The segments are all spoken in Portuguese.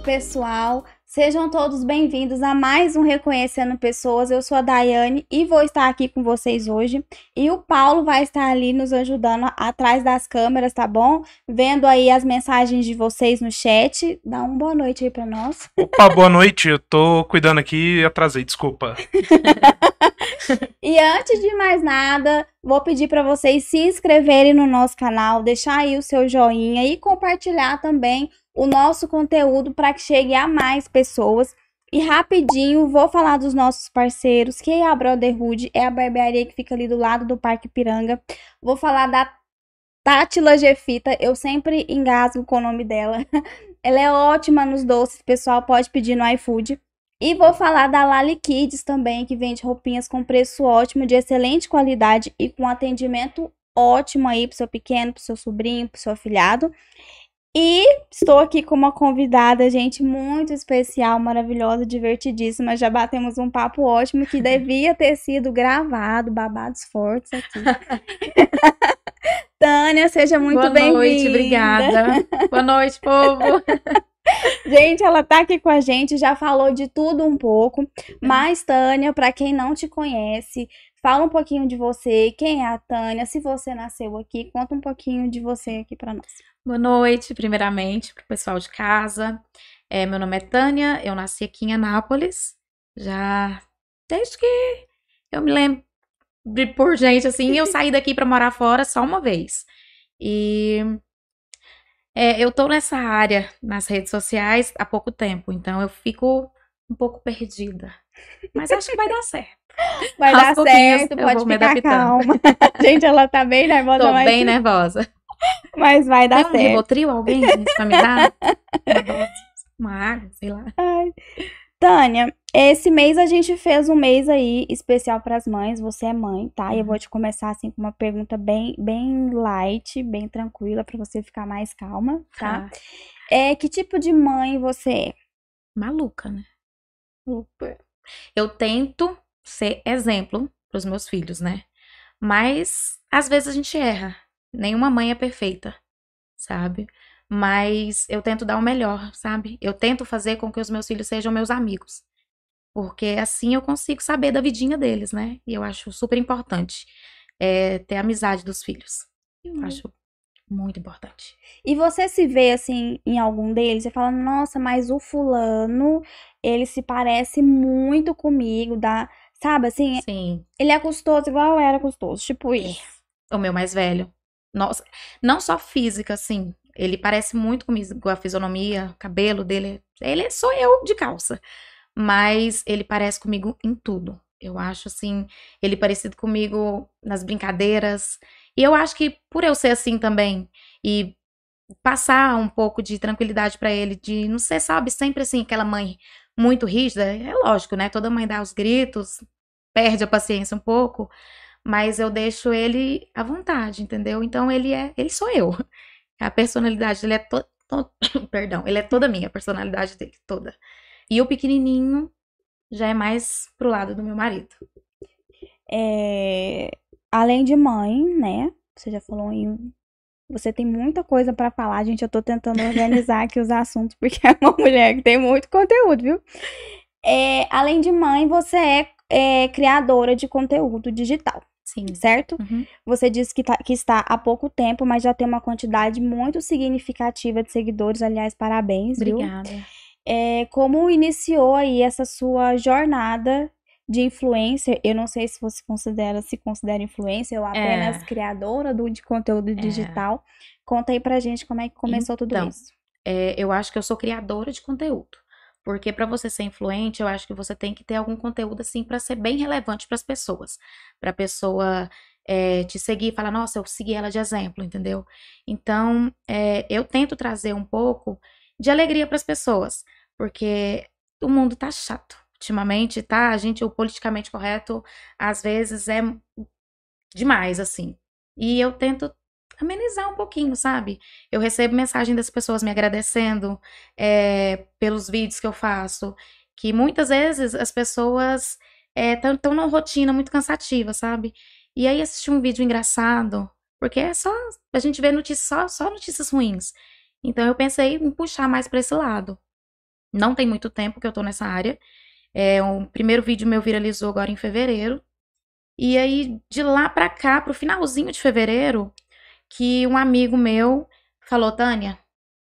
pessoal. Sejam todos bem-vindos a mais um Reconhecendo Pessoas. Eu sou a Daiane e vou estar aqui com vocês hoje. E o Paulo vai estar ali nos ajudando atrás das câmeras, tá bom? Vendo aí as mensagens de vocês no chat. Dá uma boa noite aí para nós. Opa, boa noite. Eu tô cuidando aqui e atrasei, desculpa. e antes de mais nada, vou pedir para vocês se inscreverem no nosso canal, deixar aí o seu joinha e compartilhar também o nosso conteúdo para que chegue a mais pessoas. E rapidinho, vou falar dos nossos parceiros, que é a Brotherhood, é a barbearia que fica ali do lado do Parque Piranga. Vou falar da Tátila Gefita, eu sempre engasgo com o nome dela. Ela é ótima nos doces, pessoal pode pedir no iFood. E vou falar da Lali Kids também, que vende roupinhas com preço ótimo, de excelente qualidade e com atendimento ótimo aí pro seu pequeno, pro seu sobrinho, pro seu afilhado. E estou aqui com uma convidada, gente, muito especial, maravilhosa, divertidíssima. Já batemos um papo ótimo que devia ter sido gravado, babados fortes aqui. Tânia, seja muito bem-vinda. Boa noite, obrigada. Boa noite, povo. Gente, ela tá aqui com a gente, já falou de tudo um pouco. Mas, Tânia, para quem não te conhece, fala um pouquinho de você, quem é a Tânia, se você nasceu aqui, conta um pouquinho de você aqui para nós. Boa noite, primeiramente, para o pessoal de casa. É, meu nome é Tânia, eu nasci aqui em Anápolis, já desde que eu me lembro por gente, assim, eu saí daqui para morar fora só uma vez. E é, eu tô nessa área nas redes sociais há pouco tempo, então eu fico um pouco perdida. Mas acho que vai dar certo. Vai Aos dar certo, pode ficar calma. Gente, ela tá bem nervosa. Tô bem nervosa. Mas vai dar Tem certo. um trio alguém pra me dar? Uma água, sei lá. Ai. Tânia, esse mês a gente fez um mês aí especial para as mães. Você é mãe, tá? E eu vou uhum. te começar assim com uma pergunta bem, bem light, bem tranquila para você ficar mais calma, tá? Ah. É que tipo de mãe você é? Maluca, né? Eu tento ser exemplo para os meus filhos, né? Mas às vezes a gente erra. Nenhuma mãe é perfeita, sabe? Mas eu tento dar o melhor, sabe? Eu tento fazer com que os meus filhos sejam meus amigos. Porque assim eu consigo saber da vidinha deles, né? E eu acho super importante é, ter a amizade dos filhos. Eu uhum. acho muito importante. E você se vê assim em algum deles e fala: "Nossa, mas o fulano, ele se parece muito comigo, dá, sabe assim? Sim. Ele é custoso igual eu era custoso, tipo isso. O meu mais velho. Nossa, não só física, assim. Ele parece muito comigo, a fisionomia, o cabelo dele. Ele sou eu de calça. Mas ele parece comigo em tudo. Eu acho, assim, ele parecido comigo nas brincadeiras. E eu acho que por eu ser assim também, e passar um pouco de tranquilidade para ele, de não ser, sabe, sempre assim, aquela mãe muito rígida, é lógico, né? Toda mãe dá os gritos, perde a paciência um pouco, mas eu deixo ele à vontade, entendeu? Então ele é, ele sou eu. A personalidade dele é toda, to, perdão, ele é toda minha, a personalidade dele toda. E o pequenininho já é mais pro lado do meu marido. É, além de mãe, né? Você já falou em você tem muita coisa para falar, gente. Eu tô tentando organizar aqui os assuntos, porque é uma mulher que tem muito conteúdo, viu? É, além de mãe, você é, é criadora de conteúdo digital. Sim. Certo? Uhum. Você disse que, tá, que está há pouco tempo, mas já tem uma quantidade muito significativa de seguidores. Aliás, parabéns, Obrigada. viu? É, como iniciou aí essa sua jornada de influencer? Eu não sei se você considera, se considera influencer ou apenas é. criadora do, de conteúdo é. digital. É. Conta aí pra gente como é que começou então, tudo isso. É, eu acho que eu sou criadora de conteúdo. Porque para você ser influente, eu acho que você tem que ter algum conteúdo assim para ser bem relevante para as pessoas, para a pessoa é, te seguir e falar, nossa, eu segui ela de exemplo, entendeu? Então, é, eu tento trazer um pouco de alegria para as pessoas, porque o mundo tá chato ultimamente, tá? A gente, o politicamente correto, às vezes é demais, assim. E eu tento amenizar um pouquinho, sabe? Eu recebo mensagem das pessoas me agradecendo é, pelos vídeos que eu faço, que muitas vezes as pessoas estão é, numa rotina muito cansativa, sabe? E aí assistir um vídeo engraçado, porque é só a gente vê notícias só, só notícias ruins. Então eu pensei em puxar mais para esse lado. Não tem muito tempo que eu tô nessa área. É, o primeiro vídeo meu viralizou agora em fevereiro. E aí, de lá pra cá, pro finalzinho de fevereiro, que um amigo meu falou, Tânia,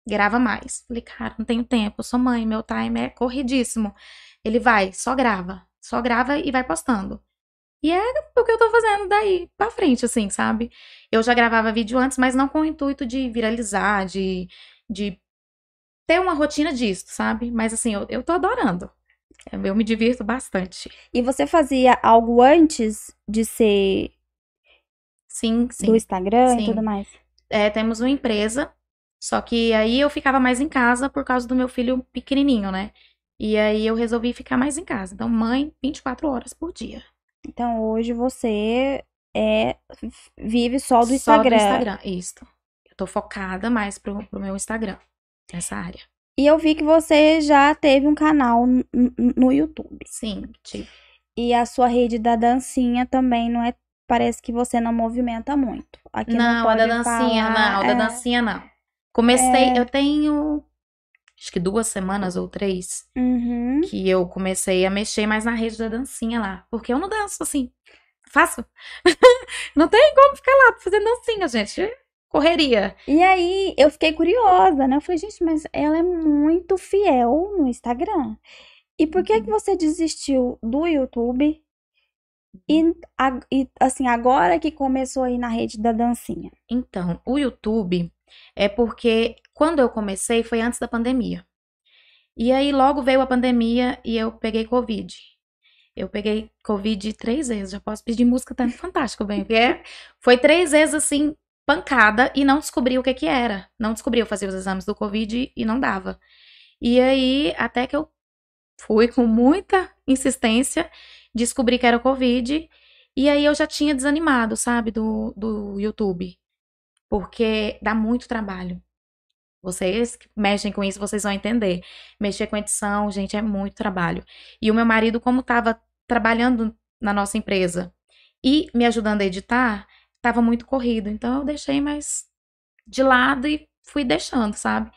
grava mais. Falei, cara, não tenho tempo, sou mãe, meu time é corridíssimo. Ele vai, só grava, só grava e vai postando. E é o que eu tô fazendo daí pra frente, assim, sabe? Eu já gravava vídeo antes, mas não com o intuito de viralizar, de, de ter uma rotina disso, sabe? Mas assim, eu, eu tô adorando. Eu me divirto bastante. E você fazia algo antes de ser Sim, sim. do Instagram Sim. e tudo mais? É, temos uma empresa, só que aí eu ficava mais em casa por causa do meu filho pequenininho, né? E aí eu resolvi ficar mais em casa. Então, mãe, 24 horas por dia. Então hoje você é vive só do Só Instagram. Instagram, isso. Eu tô focada mais pro, pro meu Instagram, nessa área. E eu vi que você já teve um canal no YouTube. Sim, tipo. E a sua rede da dancinha também não é. Parece que você não movimenta muito. Aqui não, Não, a da dancinha, falar, não, da é. dancinha não. Comecei, É. eu tenho acho que duas semanas ou três Uhum. que eu comecei a mexer mais na rede da dancinha lá. Porque eu não danço assim. Faço. não tem como ficar lá fazendo dancinha, gente. Correria. E aí eu fiquei curiosa, né? Eu falei, gente, mas ela é muito fiel no Instagram. E por que que você desistiu do YouTube? E, a- e, assim, agora que começou aí na rede da dancinha. Então, o YouTube é porque quando eu comecei foi antes da pandemia. E aí logo veio a pandemia e eu peguei Covid. Eu peguei Covid três vezes. Já posso pedir música, tá fantástico, bem. porque é- foi três vezes assim, pancada, e não descobri o que que era. Não descobri, eu fazia os exames do Covid e não dava. E aí, até que eu fui com muita insistência, descobri que era Covid, e aí eu já tinha desanimado, sabe, do, do YouTube. Porque dá muito trabalho. Vocês que mexem com isso, vocês vão entender. Mexer com edição, gente, é muito trabalho. E o meu marido, como estava trabalhando na nossa empresa e me ajudando a editar, estava muito corrido. Então eu deixei mais de lado e fui deixando, sabe?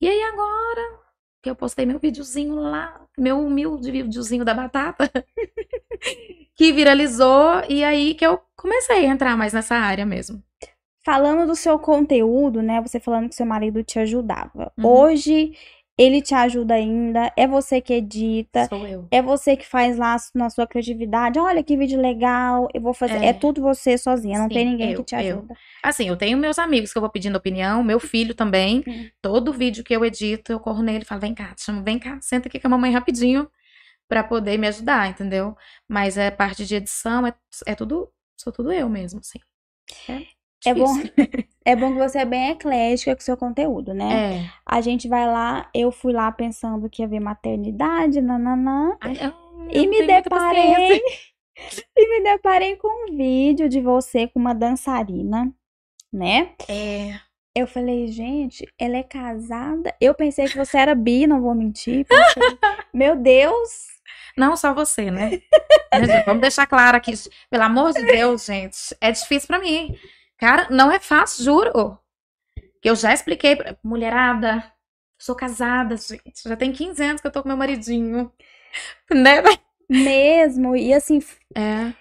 E aí agora que eu postei meu videozinho lá, meu humilde videozinho da batata, que viralizou, e aí que eu comecei a entrar mais nessa área mesmo. Falando do seu conteúdo, né? Você falando que seu marido te ajudava. Uhum. Hoje ele te ajuda ainda, é você que edita, Sou eu. é você que faz lá na sua criatividade. Olha que vídeo legal, eu vou fazer. É, É. tudo você sozinha, não Sim, tem ninguém que eu, te eu. ajuda. Assim, eu tenho meus amigos que eu vou pedindo opinião, meu filho também. Hum. Todo vídeo que eu edito, eu corro nele e falo: vem cá, te chamo, vem cá, senta aqui com a mamãe rapidinho pra poder me ajudar, entendeu? Mas é parte de edição, é, é tudo, sou tudo eu mesmo, assim. É, É bom, é bom que você é bem eclética com o seu conteúdo, né? É. A gente vai lá, eu fui lá pensando que ia ver maternidade, nananã. Ai, eu E me deparei. E me deparei com um vídeo de você com uma dançarina, né? É. Eu falei, gente, ela é casada. Eu pensei que você era bi, não vou mentir. Pensei, meu Deus. Não só você, né? Vamos deixar claro aqui, pelo amor de Deus, gente, é difícil pra mim. Cara, não é fácil, juro. Que eu já expliquei pra mulherada, sou casada, gente, já tem 15 anos que eu tô com meu maridinho, né? Mesmo. E assim, É,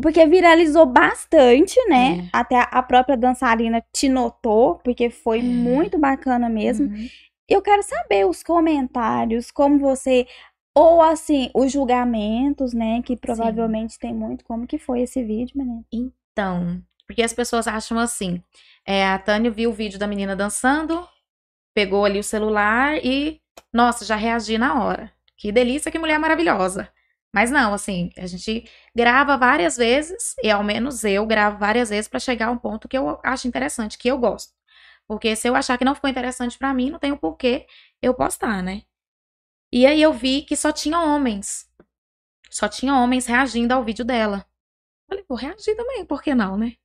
porque viralizou bastante, né? É. Até a- própria dançarina te notou, porque foi É. muito bacana mesmo. uhum. Eu quero saber os comentários, como você. Ou assim, os julgamentos, né? Que provavelmente tem muito. Como que foi esse vídeo, menina? Então, porque as pessoas acham assim, é, a Tânia viu o vídeo da menina dançando, pegou ali o celular e, nossa, já reagi na hora. Que delícia, que mulher maravilhosa. Mas não, assim, a gente grava várias vezes, e ao menos eu gravo várias vezes pra chegar a um ponto que eu acho interessante, que eu gosto. Porque se eu achar que não ficou interessante pra mim, não tem o porquê eu postar, né? E aí eu vi que só tinha homens. Só tinha homens reagindo ao vídeo dela. Falei, vou reagir também, por que não, né?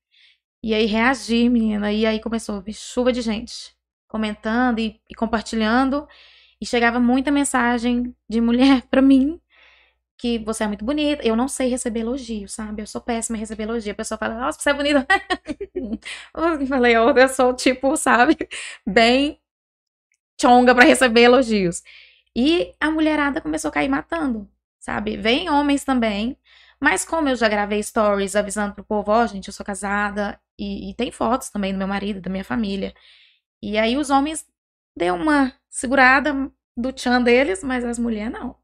E aí reagi, menina, e aí começou chuva de gente comentando e, e compartilhando, e chegava muita mensagem de mulher pra mim que você é muito bonita. Eu não sei receber elogio, sabe? Eu sou péssima em receber elogio. A pessoa fala, nossa, você é bonita. eu falei, eu, eu sou tipo, sabe, bem chonga pra receber elogios. E a mulherada começou a cair matando, sabe? Vem homens também, mas como eu já gravei stories avisando pro povo, ó, gente, eu sou casada, e, e tem fotos também do meu marido, da minha família. E aí os homens deu uma segurada do tchan deles, mas as mulheres não.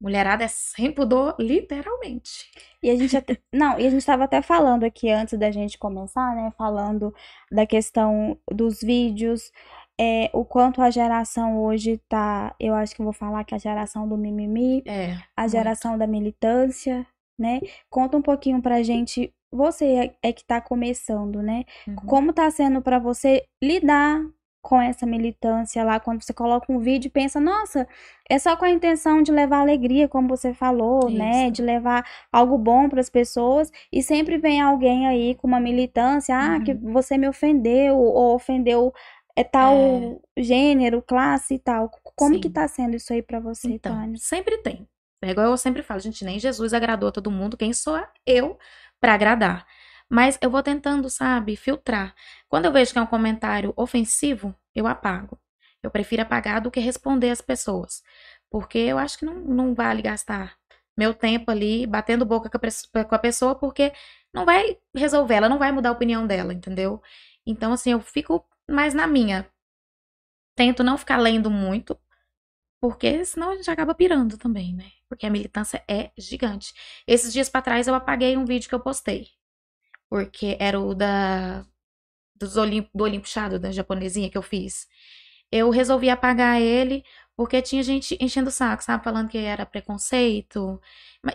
Mulherada é sem pudor, literalmente. E a gente até, não, e a gente estava até falando aqui antes da gente começar, né? Falando da questão dos vídeos, é, o quanto a geração hoje tá. Eu acho que vou falar que a geração do mimimi, É. a geração da militância, né? Conta um pouquinho pra gente. Você é, é que tá começando, né? Uhum. Como tá sendo pra você lidar com essa militância lá, quando você coloca um vídeo e pensa, nossa, é só com a intenção de levar alegria, como você falou, né? Isso. De levar algo bom para as pessoas, e sempre vem alguém aí com uma militância, ah, que Uhum. você me ofendeu, ou ofendeu é tal gênero, classe e tal. Como que Sim. tá sendo isso aí pra você, Então, Tânia? sempre tem. É igual eu sempre falo, gente, nem Jesus agradou a todo mundo, quem sou eu pra agradar? Mas eu vou tentando, sabe, filtrar. Quando eu vejo que é um comentário ofensivo, eu apago. Eu prefiro apagar do que responder as pessoas. Porque eu acho que não, não vale gastar meu tempo ali batendo boca com a pessoa, porque não vai resolver, ela não vai mudar a opinião dela, entendeu? Então, assim, eu fico mais na minha. Tento não ficar lendo muito, porque senão a gente acaba pirando também, né? Porque a militância é gigante. Esses dias pra trás eu apaguei um vídeo que eu postei. Porque era o da dos Olimpo, do Olimpo da japonesinha que eu fiz. Eu resolvi apagar ele porque tinha gente enchendo o saco, sabe? Falando que era preconceito.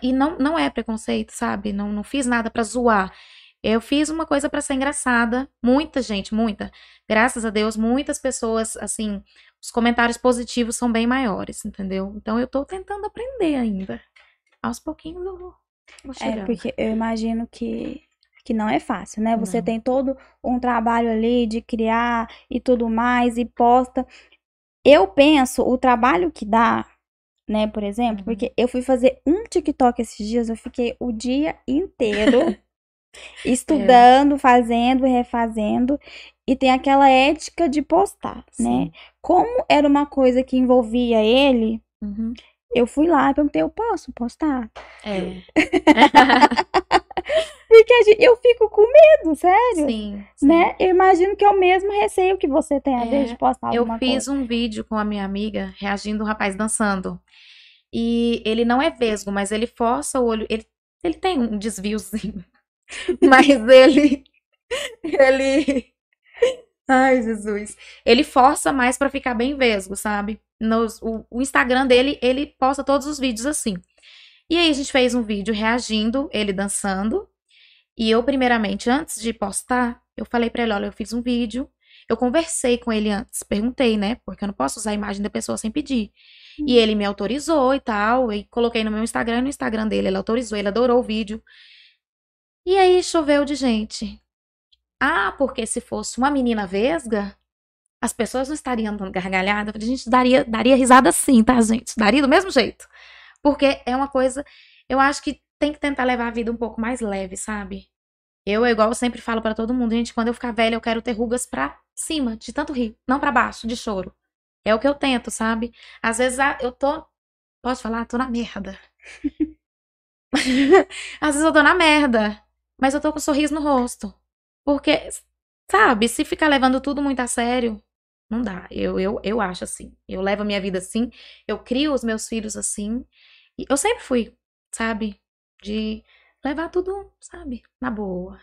E não, não é preconceito, sabe? Não, não fiz nada pra zoar. Eu fiz uma coisa pra ser engraçada. Muita gente, muita. Graças a Deus, muitas pessoas, assim, os comentários positivos são bem maiores, entendeu? Então eu tô tentando aprender ainda. Aos pouquinhos eu vou, vou É, porque eu imagino que, que não é fácil, né? Você Não. tem todo um trabalho ali de criar e tudo mais, e posta. Eu penso o trabalho que dá, né, por exemplo, Uhum. porque eu fui fazer um TikTok esses dias, eu fiquei o dia inteiro estudando, fazendo, refazendo, e tem aquela ética de postar, né? Sim. Como era uma coisa que envolvia ele, Uhum. eu fui lá e perguntei, eu posso postar? É. Porque a gente- eu fico com medo, sério. Sim, sim. Né? Eu imagino que é o mesmo receio que você tem, às É, vezes, de postar Eu alguma fiz coisa. um vídeo com a minha amiga reagindo o rapaz dançando. E ele não é vesgo, mas ele força o olho. Ele, ele tem um desviozinho. Mas ele. Ele. Ai, Jesus. Ele força mais pra ficar bem vesgo, sabe? Nos, o, o Instagram dele, ele posta todos os vídeos assim. E aí a gente fez um vídeo reagindo, ele dançando. E eu, primeiramente, antes de postar, eu falei pra ele: olha, eu fiz um vídeo. Eu conversei com ele antes, perguntei, né? Porque eu não posso usar a imagem da pessoa sem pedir. E ele me autorizou e tal. E coloquei no meu Instagram e no Instagram dele. Ele autorizou, ele adorou o vídeo. E aí choveu de gente. Ah, porque se fosse uma menina vesga, as pessoas não estariam dando gargalhada. Falei, gente, daria, daria risada sim, tá, gente? Daria do mesmo jeito. Porque é uma coisa. Eu acho que tem que tentar levar a vida um pouco mais leve, sabe? Eu, igual eu sempre falo pra todo mundo, gente, quando eu ficar velha, eu quero ter rugas pra cima, de tanto rir, não pra baixo, de choro. É o que eu tento, sabe? Às vezes ah, eu tô. Pode falar? Tô na merda. Às vezes eu tô na merda, mas eu tô com um sorriso no rosto. Porque, sabe, se ficar levando tudo muito a sério, não dá. Eu, eu, eu acho assim. Eu levo a minha vida assim, eu crio os meus filhos assim. E eu sempre fui, sabe? De levar tudo, sabe, na boa.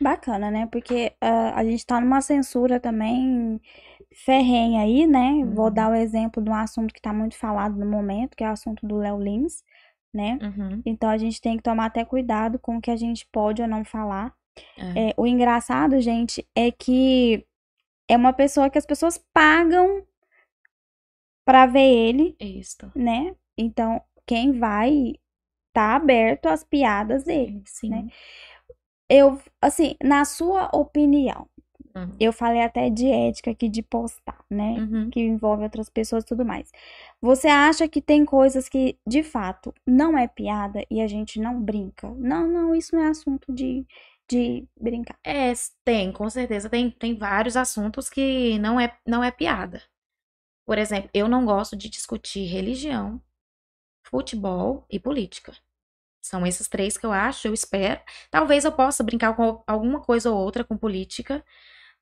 Bacana, né? Porque ah, a gente tá numa censura também ferrenha aí, né? Vou Uhum. dar o exemplo de um assunto que tá muito falado no momento, que é o assunto do Léo Lins, né? Uhum. Então a gente tem que tomar até cuidado com o que a gente pode ou não falar. É. É, o engraçado, gente, é que é uma pessoa que as pessoas pagam pra ver ele, Isso. né? Então, quem vai tá aberto às piadas dele. Sim. né? Eu, assim, na sua opinião, Uhum. eu falei até de ética aqui de postar, né? Uhum. Que envolve outras pessoas e tudo mais. Você acha que tem coisas que, de fato, não é piada e a gente não brinca? Não, não, isso não é assunto de, de brincar. É, tem, com certeza. Tem, tem vários assuntos que não é, não é piada. Por exemplo, eu não gosto de discutir religião, futebol e política. São esses três que eu acho, eu espero. Talvez eu possa brincar com alguma coisa ou outra com política,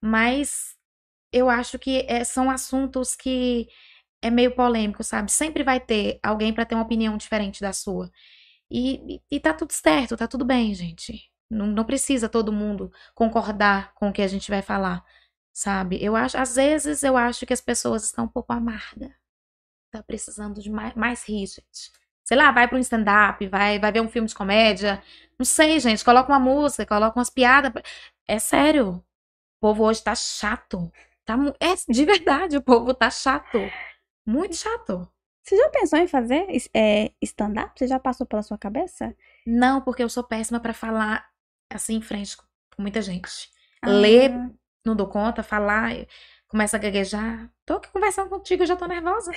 mas eu acho que é, são assuntos que é meio polêmico, sabe? Sempre vai ter alguém para ter uma opinião diferente da sua. E, e, e, tá tudo certo, tá tudo bem, gente. Não, não precisa todo mundo concordar com o que a gente vai falar, sabe? Eu acho, às vezes eu acho que as pessoas estão um pouco amargas. Tá precisando de mais, mais rir, gente. Sei lá, vai para um stand-up, vai, vai ver um filme de comédia. Não sei, gente. Coloca uma música, coloca umas piadas. É sério. O povo hoje tá chato. Tá, é de verdade, o povo tá chato. Muito chato. Você já pensou em fazer é, stand-up? Você já passou pela sua cabeça? Não, porque eu sou péssima para falar assim em frente com muita gente. Ah. Ler, não dou conta, falar, começa a gaguejar. Tô aqui conversando contigo, eu já tô nervosa.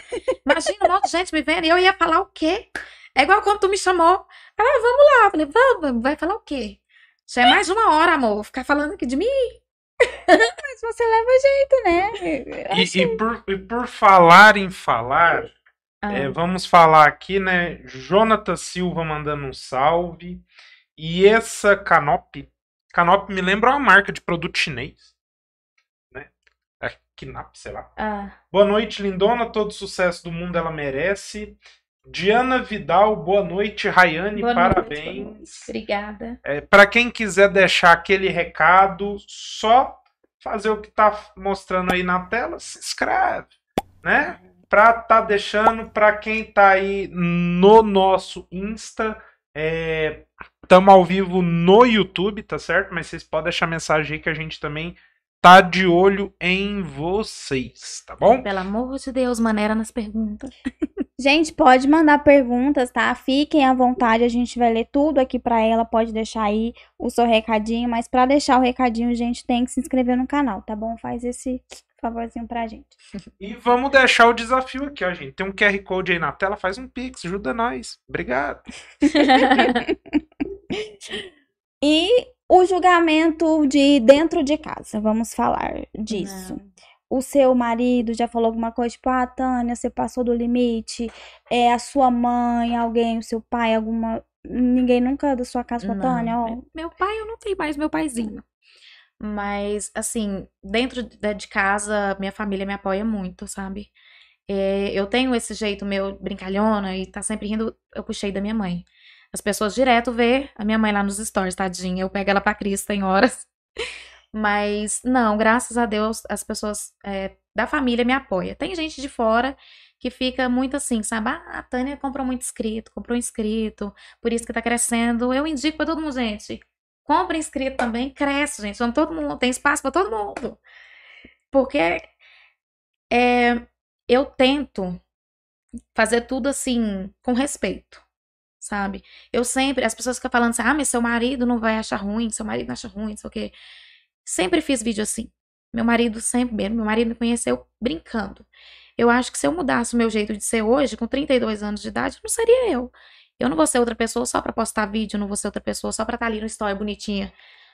Imagina um monte de gente me vendo e eu ia falar o quê? É igual quando tu me chamou. Ah, vamos lá. Eu falei, vamos, vai falar o quê? Já é mais de uma hora, amor, ficar falando aqui de mim. Mas você leva jeito, né? E, e, por, e por falar em falar, ah. é, vamos falar aqui, né? Jonathan Silva mandando um salve. E essa Canop, Canop me lembra uma marca de produto chinês. Né? É Knap, sei lá. Ah. Boa noite, lindona. Todo sucesso do mundo ela merece. Diana Vidal, boa noite. Rayane, boa parabéns. Noite, Obrigada. É, Para quem quiser deixar aquele recado, só fazer o que tá mostrando aí na tela, se inscreve, né? Pra tá deixando para quem tá aí no nosso Insta, é, tamo ao vivo no YouTube, tá certo? Mas vocês podem deixar mensagem aí que a gente também tá de olho em vocês, tá bom? Pelo amor de Deus, maneira nas perguntas. Gente, pode mandar perguntas, tá? Fiquem à vontade, a gente vai ler tudo aqui para ela. Pode deixar aí o seu recadinho, mas para deixar o recadinho, a gente tem que se inscrever no canal, tá bom? Faz esse favorzinho pra gente. E vamos deixar o desafio aqui, ó, gente. Tem um QR Code aí na tela, faz um pix, ajuda nós. Obrigado. e o julgamento de dentro de casa, vamos falar disso. Não o seu marido já falou alguma coisa, tipo, ah, Tânia, você passou do limite, é a sua mãe, alguém, o seu pai, alguma. Ninguém nunca da sua casa falou, Tânia, ó. Meu pai, eu não tenho mais meu paizinho. Mas, assim, dentro de casa, minha família me apoia muito, sabe? É, eu tenho esse jeito meu brincalhona e tá sempre rindo, eu puxei da minha mãe. As pessoas direto vê a minha mãe lá nos stories, tadinha. Eu pego ela pra Cristo em horas. Mas não, graças a Deus, as pessoas é, da família me apoiam. Tem gente de fora que fica muito assim, sabe? Ah, a Tânia comprou muito inscrito, comprou inscrito, por isso que tá crescendo. Eu indico pra todo mundo, gente. Compre inscrito também, cresce, gente. Vamos todo mundo, tem espaço para todo mundo. Porque é, eu tento fazer tudo assim, com respeito, sabe? Eu sempre, as pessoas ficam falando assim, ah, mas seu marido não vai achar ruim, seu marido não acha ruim, não sei o quê. Sempre fiz vídeo assim. Meu marido sempre, meu marido me conheceu brincando. Eu acho que se eu mudasse o meu jeito de ser hoje, com 32 anos de idade, não seria eu. Eu não vou ser outra pessoa só para postar vídeo, não vou ser outra pessoa só pra estar tá ali no story bonitinha,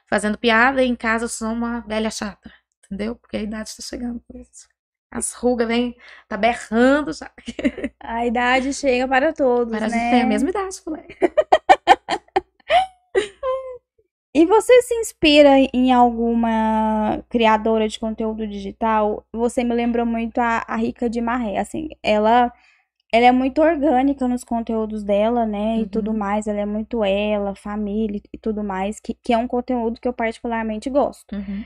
fazendo piada e em casa eu sou uma velha chata, entendeu? Porque a idade está chegando por isso. As rugas vêm, tá berrando já. A idade chega para todos, Mas né? a gente tem a mesma idade, falei. E você se inspira em alguma criadora de conteúdo digital? Você me lembrou muito a, a Rica de Marré, assim, ela ela é muito orgânica nos conteúdos dela, né, uhum. e tudo mais, ela é muito ela, família e tudo mais, que, que é um conteúdo que eu particularmente gosto. Uhum.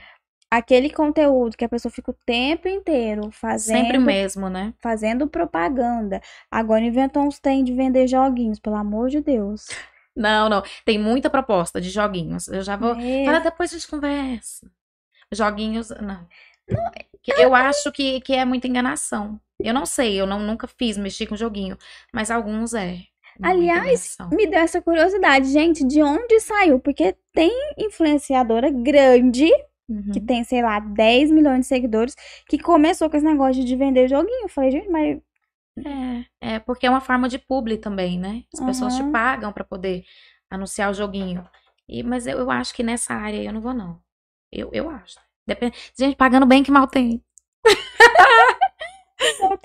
Aquele conteúdo que a pessoa fica o tempo inteiro fazendo. Sempre o mesmo, né? Fazendo propaganda. Agora inventou uns tem de vender joguinhos, pelo amor de Deus. Não, não. Tem muita proposta de joguinhos. Eu já vou. É. Fala, depois a gente conversa. Joguinhos, não. não eu acho que, que é muita enganação. Eu não sei, eu não, nunca fiz mexer com joguinho. Mas alguns é. Aliás, me deu essa curiosidade, gente, de onde saiu? Porque tem influenciadora grande, uhum. que tem, sei lá, 10 milhões de seguidores, que começou com esse negócio de vender joguinho. Eu falei, gente, mas é, é porque é uma forma de publi também, né? As pessoas te pagam para poder anunciar o joguinho. E, mas eu, eu acho que nessa área eu não vou, não. Eu, eu acho. Depende. Gente, pagando bem que mal tem.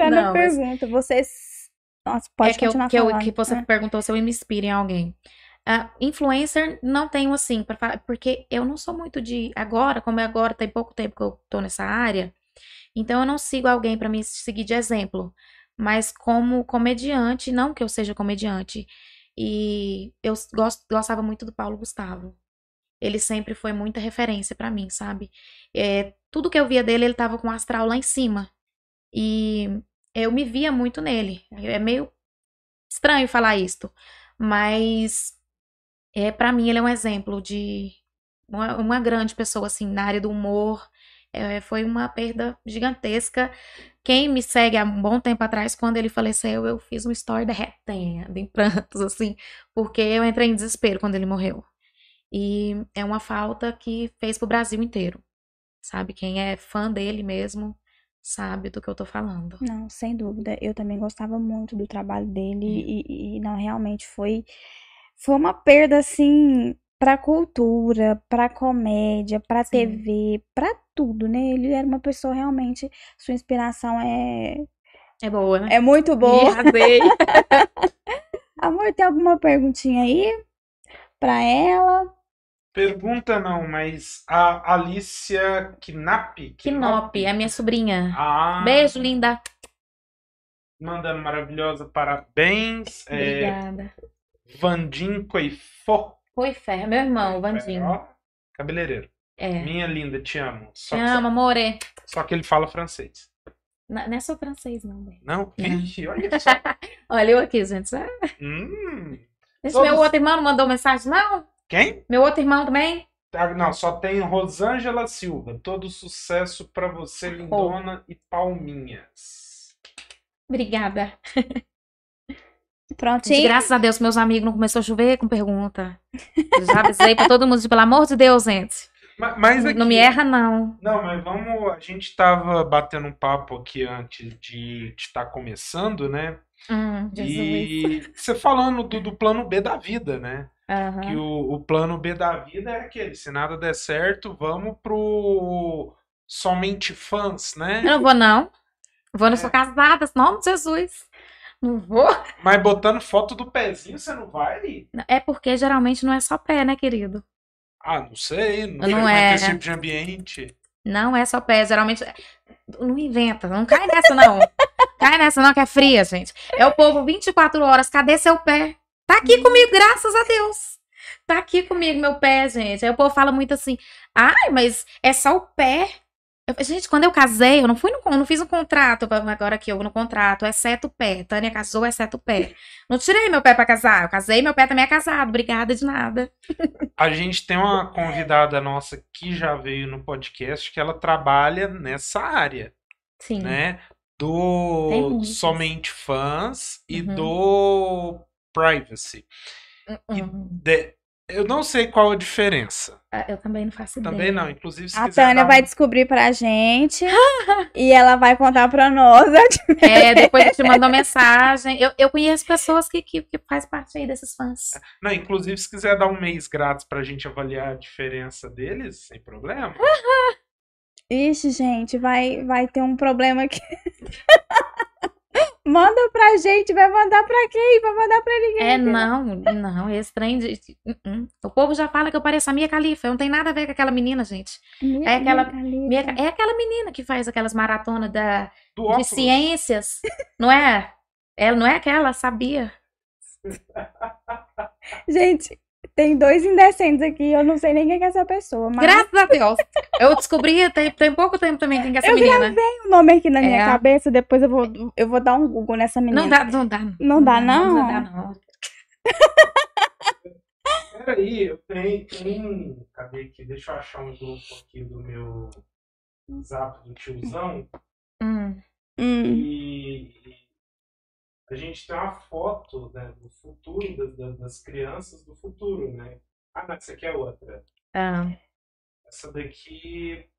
Não, mas- pergunta. Vocês. Nossa, pode é que, eu, continuar que, eu- que você É. perguntou se eu me inspiro em alguém. Ah, influencer não tenho assim, pra falar, porque eu não sou muito de. Agora, como é agora, tem pouco tempo que eu tô nessa área, então eu não sigo alguém pra me seguir de exemplo. Mas como comediante, não que eu seja comediante, e eu gosto, gostava muito do Paulo Gustavo. Ele sempre foi muita referência pra mim, sabe? É, tudo que eu via dele, ele tava com o astral lá em cima. E eu me via muito nele. É meio estranho falar isto, mas é para mim ele é um exemplo de uma, uma grande pessoa assim na área do humor. É, foi uma perda gigantesca. Quem me segue há um bom tempo atrás, quando ele faleceu, eu fiz um story derretendo em prantos, assim, porque eu entrei em desespero quando ele morreu. E é uma falta que fez pro Brasil inteiro, sabe? Quem é fã dele mesmo sabe do que eu tô falando. Não, sem dúvida. Eu também gostava muito do trabalho dele e, e não realmente foi foi uma perda assim pra cultura, pra comédia, pra Sim. TV, pra tudo, né? Ele era uma pessoa realmente, sua inspiração é É boa, né? é muito boa. Arrasei. Amor, tem alguma perguntinha aí pra ela? Pergunta não, mas a Alicia Knap. Kinop, é minha sobrinha. Ah, Beijo, linda. Mandando maravilhosa, parabéns. É, Obrigada. Vandim Coifó. Foi fé, meu irmão. Ó, cabeleireiro. É. Minha linda, te amo. Só, Te amo, amore. só que ele fala francês. Não, não é só francês, não, bem. Não? Não. Ixi, olha só. Olha eu aqui, gente. Ah, Hum, Esse Todos- meu outro irmão não mandou mensagem, não? quem? Meu outro irmão também? Ah, Não, só tem Rosângela Silva. Todo sucesso pra você, lindona e palminhas. Obrigada. Prontinho? graças a Deus, meus amigos não começou a chover com pergunta. Eu já avisei pra todo mundo, pelo amor de Deus, gente. Ma- Mas aqui, Não me erra, não. Não, mas vamos. A gente tava batendo um papo aqui antes de estar começando, né? Hum. E você falando do, do plano B da vida, né? Aham. Que o, o plano B da vida é aquele: se nada der certo, vamos pro somente fãs, né? Eu não vou, não. Vou, não É. sou casada, em nome de Jesus. Não vou. Mas botando foto do pezinho, você não vai? É porque geralmente não é só pé, né, querido? Ah, não sei, não, Não é. esse tipo de ambiente. Não é só pé, geralmente. Não inventa, não cai nessa, não. cai nessa, não, que é fria, gente. É o povo 24 horas, cadê seu pé? Tá aqui comigo, graças a Deus. Tá aqui comigo, meu pé, gente. Aí o povo fala muito assim, ai, mas é só o pé. Eu- gente, quando eu casei, eu não fui no, não fiz um contrato, agora aqui eu vou no contrato, exceto o pé. Tânia casou, exceto o pé. Não tirei meu pé pra casar. Eu casei, meu pé também é casado. Obrigada de nada. A gente tem uma convidada nossa que já veio no podcast que ela trabalha nessa área. Sim. né? Do somente fãs e Uhum. do privacy. E Uhum. de- Eu não sei qual a diferença. Ah, Eu também não faço ideia. Também não. Inclusive, se A quiser Tânia dar vai um- descobrir pra gente e ela vai contar pra nós. É, depois eu te mando uma mensagem. Eu, eu conheço pessoas que, que, que faz parte aí desses fãs. Não, inclusive, se quiser dar um mês grátis pra gente avaliar a diferença deles, sem problema. Ixi, gente, vai, vai ter um problema aqui. Manda pra gente, vai mandar pra quem? Vai mandar pra ninguém. É, não, não, esse trem de. de- uh, uh. O povo já fala que eu pareço a Mia Khalifa. Eu não tenho nada a ver com aquela menina, gente. Minha- É aquela- Mia- é aquela menina que faz aquelas maratonas da, Do de óculos. ciências, não é? Ela não é aquela, sabia? Gente, tem dois indecentes aqui. Eu não sei nem quem é essa pessoa, mas Graças a Deus. Eu descobri tem, tem pouco tempo também quem que é essa Eu menina. tem o nome aqui na minha É. cabeça. Depois eu vou, eu vou dar um Google nessa menina. Não dá, não dá. Não dá, Não não? dá, não. Peraí, eu tenho, tenho- Cadê aqui? Deixa eu achar um grupo aqui do meu zap do tiozão. Hum. Hum, E a gente tem uma foto né, do futuro, das, das- das crianças do futuro, né? Ah, não, essa aqui é outra. Ah. Essa daqui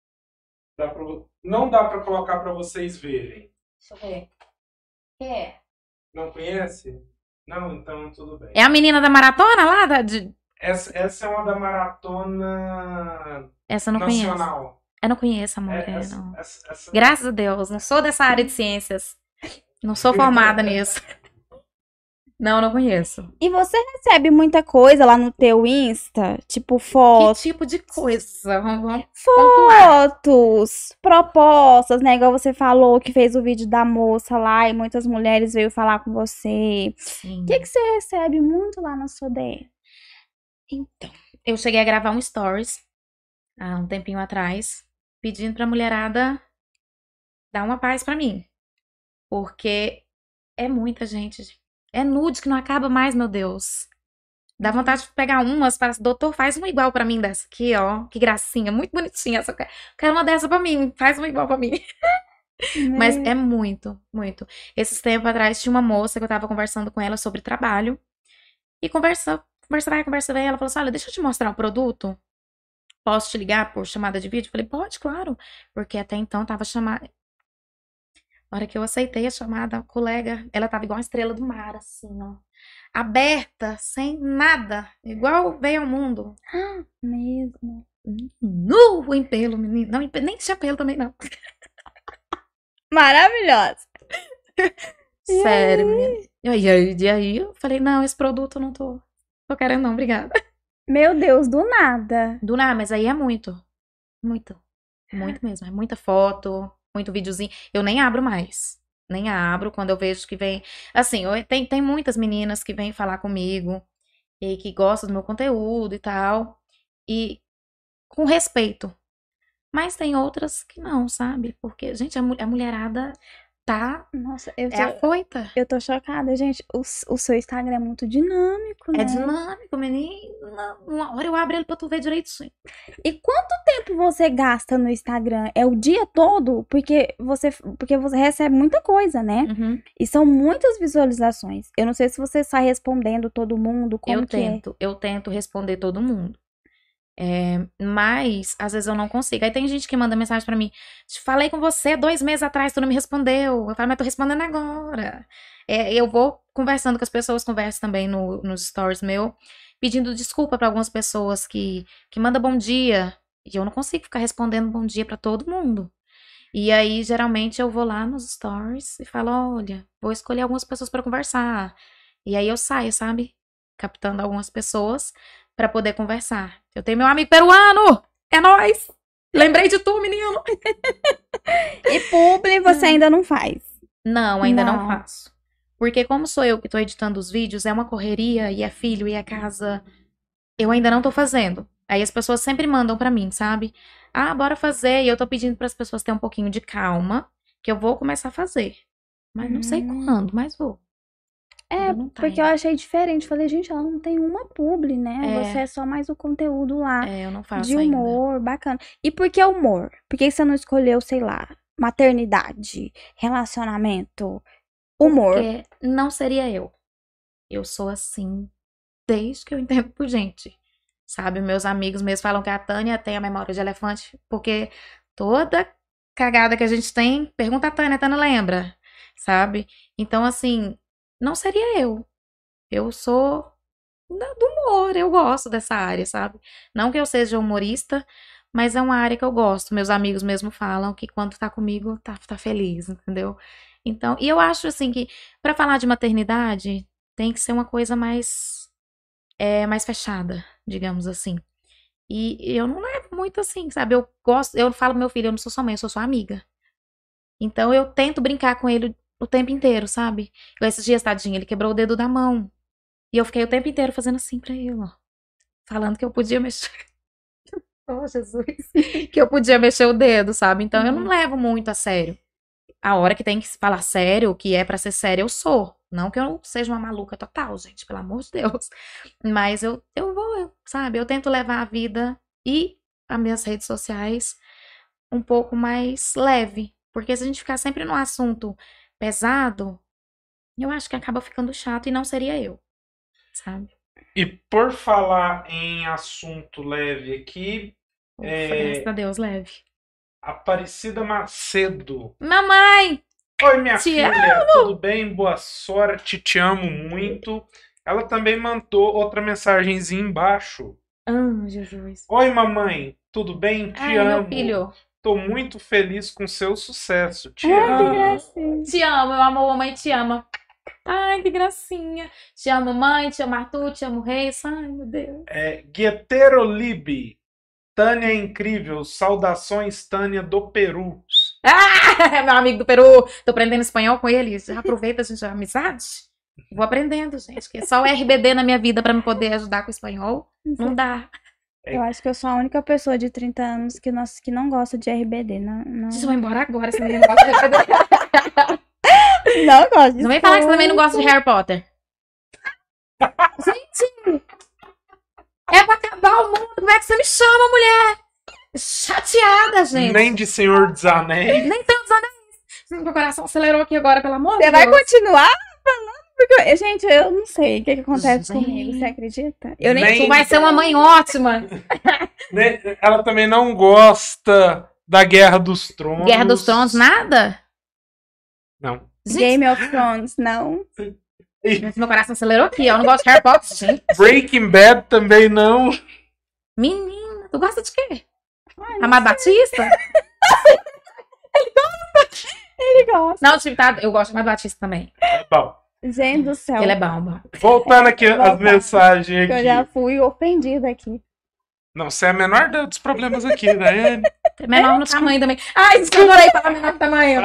dá pra, não dá para colocar para vocês verem. Deixa eu ver. É. Não conhece? Não, então tudo bem. É a menina da maratona lá? Da, de... Essa, essa é uma da maratona Essa eu não conheço. nacional. Eu não conheço, amor. É, é, essa, não. essa- essa- Graças a Deus, não sou dessa área de ciências. Não sou formada nisso. Não, não conheço. E você recebe muita coisa lá no teu Insta? Tipo Que fotos, tipo de coisa? Vamos, fotos, propostas, né? Igual você falou que fez o vídeo da moça lá e muitas mulheres veio falar com você. Sim. O que, que você recebe muito lá na sua DM? Então, eu cheguei a gravar um stories há um tempinho atrás, pedindo pra mulherada dar uma paz pra mim. Porque é muita gente. É nude que não acaba mais, meu Deus. Dá vontade de pegar umas, para doutor, faz uma igual pra mim dessa aqui, ó. Que gracinha, muito bonitinha essa. quero- Quero uma dessa pra mim, faz uma igual pra mim. Mas Né? é muito, muito. Esses tempos atrás tinha uma moça que eu tava conversando com ela sobre trabalho. E conversa, conversa vai, conversa vem. Ela falou assim: Olha, deixa eu te mostrar o produto. Posso te ligar por chamada de vídeo? Eu falei: Pode, claro. Porque até então tava chamada. Na hora que eu aceitei a chamada, a colega, ela tava igual uma estrela do mar, assim, ó. Aberta, sem nada. Igual veio ao mundo. Mesmo. Nu em pelo, menino. Não, nem tinha pelo também, não. Maravilhosa. Sério, menina. E aí, e aí eu falei, não, esse produto eu não tô, tô querendo não, obrigada. Meu Deus, do nada. Do nada, mas aí é muito. Muito. Muito mesmo. É muita foto, muito videozinho. Eu nem abro mais. Nem abro quando eu vejo que vem. Assim, eu- tem, tem muitas meninas que vêm falar comigo e que gostam do meu conteúdo e tal. E com respeito. Mas tem outras que não, sabe? Porque, gente, a, mu- a mulherada tá. Nossa, eu tô, É afoita. eu tô chocada, gente. O, o seu Instagram é muito dinâmico, né? É dinâmico, menina. Uma hora eu abro ele pra tu ver direitinho. E quanto tempo você gasta no Instagram? É o dia todo? Porque você, porque você recebe muita coisa, né? Uhum. E são muitas visualizações. Eu não sei se você sai respondendo todo mundo, como eu é. tento, eu tento responder todo mundo. É, mas às vezes eu não consigo. Aí tem gente que manda mensagem pra mim: Falei com você dois meses atrás, tu não me respondeu. Eu falo, mas tô respondendo agora. É, eu vou conversando com as pessoas, converso também no, nos stories meu, pedindo desculpa pra algumas pessoas que, que mandam bom dia. E eu não consigo ficar respondendo bom dia pra todo mundo. E aí, geralmente, eu vou lá nos stories e falo: olha, vou escolher algumas pessoas pra conversar. E aí eu saio, sabe? Captando algumas pessoas pra poder conversar. Eu tenho meu amigo peruano! É nóis! Lembrei de tu, menino! E publi você ainda não faz. Não, ainda não. Não. faço. Porque como sou eu que tô editando os vídeos, é uma correria, e é filho, e é casa. Eu ainda não tô fazendo. Aí as pessoas sempre mandam pra mim, sabe? Ah, bora fazer. E eu tô pedindo para as pessoas terem um pouquinho de calma, que eu vou começar a fazer. Mas não sei Hum. quando, mas vou. É, Ainda tá porque eu ainda. achei diferente. Falei, gente, ela não tem uma publi, né? É. Você é só mais o conteúdo lá. É, eu não faço de ainda. humor, bacana. E por que humor? Por que você não escolheu, sei lá, maternidade, relacionamento, humor? Porque não seria eu. Eu sou assim desde que eu entendo por gente. Sabe, meus amigos mesmo falam que a Tânia tem a memória de elefante, porque toda cagada que a gente tem, pergunta a Tânia, a Tânia lembra, sabe? Então, assim, não seria eu. Eu sou do humor, eu gosto dessa área, sabe? Não que eu seja humorista, mas é uma área que eu gosto. Meus amigos mesmo falam que quando tá comigo, tá, tá feliz, entendeu? Então, e eu acho assim que pra falar de maternidade, tem que ser uma coisa mais é, mais fechada, digamos assim. E eu não levo muito assim, sabe? Eu gosto, eu falo pro meu filho, eu não sou sua mãe, eu sou sua amiga. Então eu tento brincar com ele o tempo inteiro, sabe? Igual esses dias, tadinho, ele quebrou o dedo da mão. E eu fiquei o tempo inteiro fazendo assim pra ele, ó. Falando que eu podia mexer. Oh, Jesus. Que eu podia mexer o dedo, sabe? Então eu não Uhum. levo muito a sério. A hora que tem que falar sério, o que é pra ser sério, eu sou. Não que eu seja uma maluca total, gente, pelo amor de Deus. Mas eu, eu vou, eu- sabe? Eu tento levar a vida e as minhas redes sociais um pouco mais leve. Porque se a gente ficar sempre num assunto pesado, eu acho que acaba ficando chato e não seria eu, sabe? E por falar em assunto leve aqui, Ufa, É. Graças a Deus, leve. Aparecida Macedo. Mamãe! Oi, minha Te filha, tudo bem? Boa sorte, te amo muito. Ela também mandou outra mensagenzinha embaixo. Ah, Jesus. Oi, mamãe, tudo bem? Te Ai, amo. meu filho. Tô muito feliz com seu sucesso. Te Ai, que amo. gracinha. Te amo, meu amor, mãe te ama. Ai, que gracinha. Te amo, mãe, te amo, Arthur, te amo, Reis. Ai, meu Deus. É, Gueterolib. Tânia é incrível. Saudações, Tânia do Peru. Ah, meu amigo do Peru. Tô aprendendo espanhol com ele. Já aproveita, gente, a amizade. Vou aprendendo, gente. Que é só o RBD na minha vida pra me poder ajudar com o espanhol. Não dá. Eu acho que eu sou a única pessoa de 30 anos que não, que não gosta de RBD. Não, não, Vocês vão embora agora, se ninguém gosta de RBD. não gosto de Não vem falar que você também não gosta de Harry Potter. Gente! É pra acabar o mundo. Como é que você me chama, mulher? Chateada, gente. Nem de Senhor dos Anéis. Nem tem os anéis. Meu coração acelerou aqui agora, pelo amor de Você vai Deus. continuar falando? Porque, gente, eu não sei o que, que acontece Gente. comigo, você acredita? Eu nem, Nem- Tu vai ser uma mãe ótima. Ela também não gosta da Guerra dos Tronos. Guerra dos Tronos, nada? Não. Gente, Game of Thrones, não. meu coração acelerou aqui. Eu não gosto de Harry Potter, gente. Breaking Bad também não. Menina, tu gosta de quê? Amado Batista? Ele gosta. Não, tipo, tá, eu gosto de Amado Batista também. Bom, Gente do céu. Ele é bom, bom. voltando aqui as Voltar. mensagens que eu aqui. já fui ofendida aqui. Não, você é a menor dos problemas aqui, né? É menor no tamanho também. Ai, gente, eu adorei falar menor no tamanho.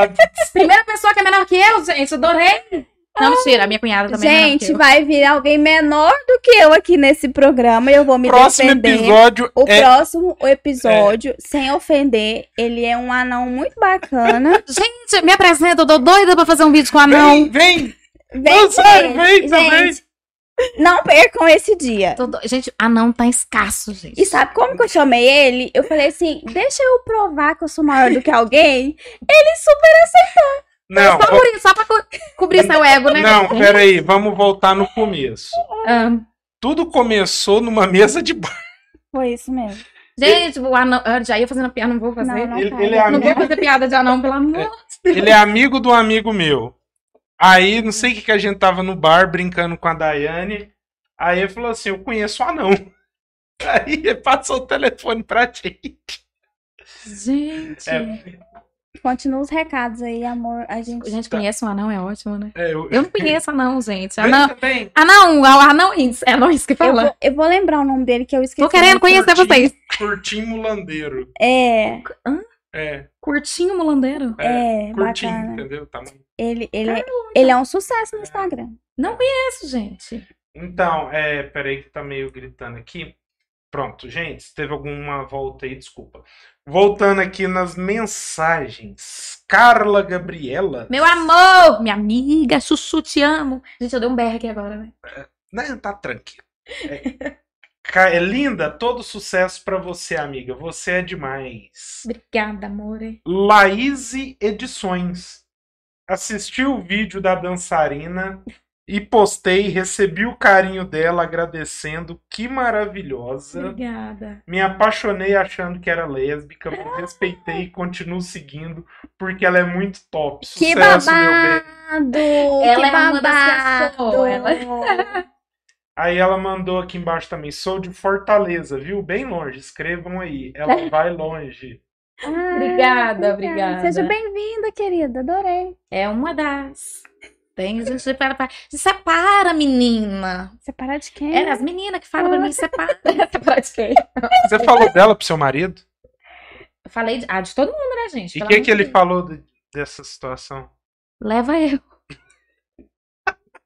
Primeira pessoa que é menor que eu, gente, adorei. Não, mentira, a minha cunhada também é menor Gente, que eu. vai vir alguém menor do que eu aqui nesse programa e eu vou me Próximo defender. episódio O é. próximo episódio, sem ofender, ele é um anão muito bacana. Gente, me apresenta, eu tô doida pra fazer um vídeo com a anão. Vem, vem! Vem, Não, sério, gente, vem também. gente, não percam esse dia. Tô do- Gente, anão tá escasso, gente. E sabe como que eu chamei ele? Eu falei assim, deixa eu provar que eu sou maior do que alguém. Ele super Não, Só por isso, só pra co- cobrir seu ego, né? não, peraí, vamos voltar no começo. Ah, Tudo começou numa mesa de bar. foi isso mesmo. gente, o anão. Eu já ia fazendo piada, não vou fazer. Não, Não, não, Ele- ele é vou amigo- fazer piada de anão, pelo amor. Ele é amigo do amigo meu. Aí, não sei o que, que a gente tava no bar brincando com a Daiane. Aí ele falou assim: Eu conheço o anão. Aí ele passou o telefone pra gente. Gente. É, Continua os recados aí, amor. A gente. A gente conhece um anão, é ótimo, né? é, eu, Eu não conheço anão, gente. Anão. também. Anão, anões. É anões que Eu fala. vou, eu vou lembrar o nome dele que eu esqueci. Tô querendo conhecer Curtinho. vocês. Curtinho mulandeiro. É, É, Curtinho mulandeiro. é, curtinho, bacana. entendeu? Tamanho. Ele, ele, é, ele é um sucesso no Instagram. Não conheço, gente. Então, é, peraí que tá meio gritando aqui. Pronto, gente, se teve alguma volta aí, desculpa. Voltando aqui nas mensagens. Carla Gabriela. Meu amor, minha amiga, Chuchu, te amo. Gente, eu dei um berro aqui agora, né? Não, tá tranquilo. É, é linda, todo sucesso pra você, amiga. Você é demais. Obrigada, amor. Laís Edições. Assisti o vídeo da dançarina e postei, recebi o carinho dela agradecendo. Que maravilhosa. Obrigada. Me apaixonei achando que era lésbica, mas respeitei e continuo seguindo porque ela é muito top. Que Sucesso, meu bem. babado! Ela que é uma das que babado! achou, ela- Aí ela mandou aqui embaixo também, sou de Fortaleza, viu? Bem longe, escrevam aí. Ela vai longe. Ah, Obrigada, obrigada. Seja bem-vinda, querida. Adorei. É uma das. Tem, gente separa. pra- Se separa, menina. Separar de quem? É, as meninas que falam pra mim, separa. separa de quem? Você falou dela pro seu marido? Eu falei de, ah, de todo mundo, né, gente? E o que, que de ele Deus. falou de- dessa situação? Leva eu.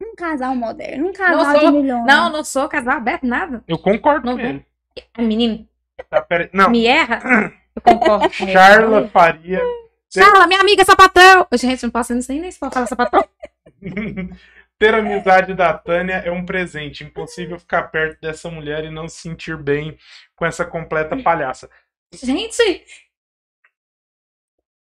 Um casal moderno, um casal Não de sou- milhões. Não, não sou casal aberto, nada. Eu concordo Não com vou. ele. A menina Tá, peraí. Não, me erra. Eu concordo. Charla Faria. Charla, minha amiga sapatão. Gente, não posso nem, nem se for falar sapatão. Ter amizade da Tânia é um presente. Impossível ficar perto dessa mulher e não se sentir bem com essa completa palhaça. Gente!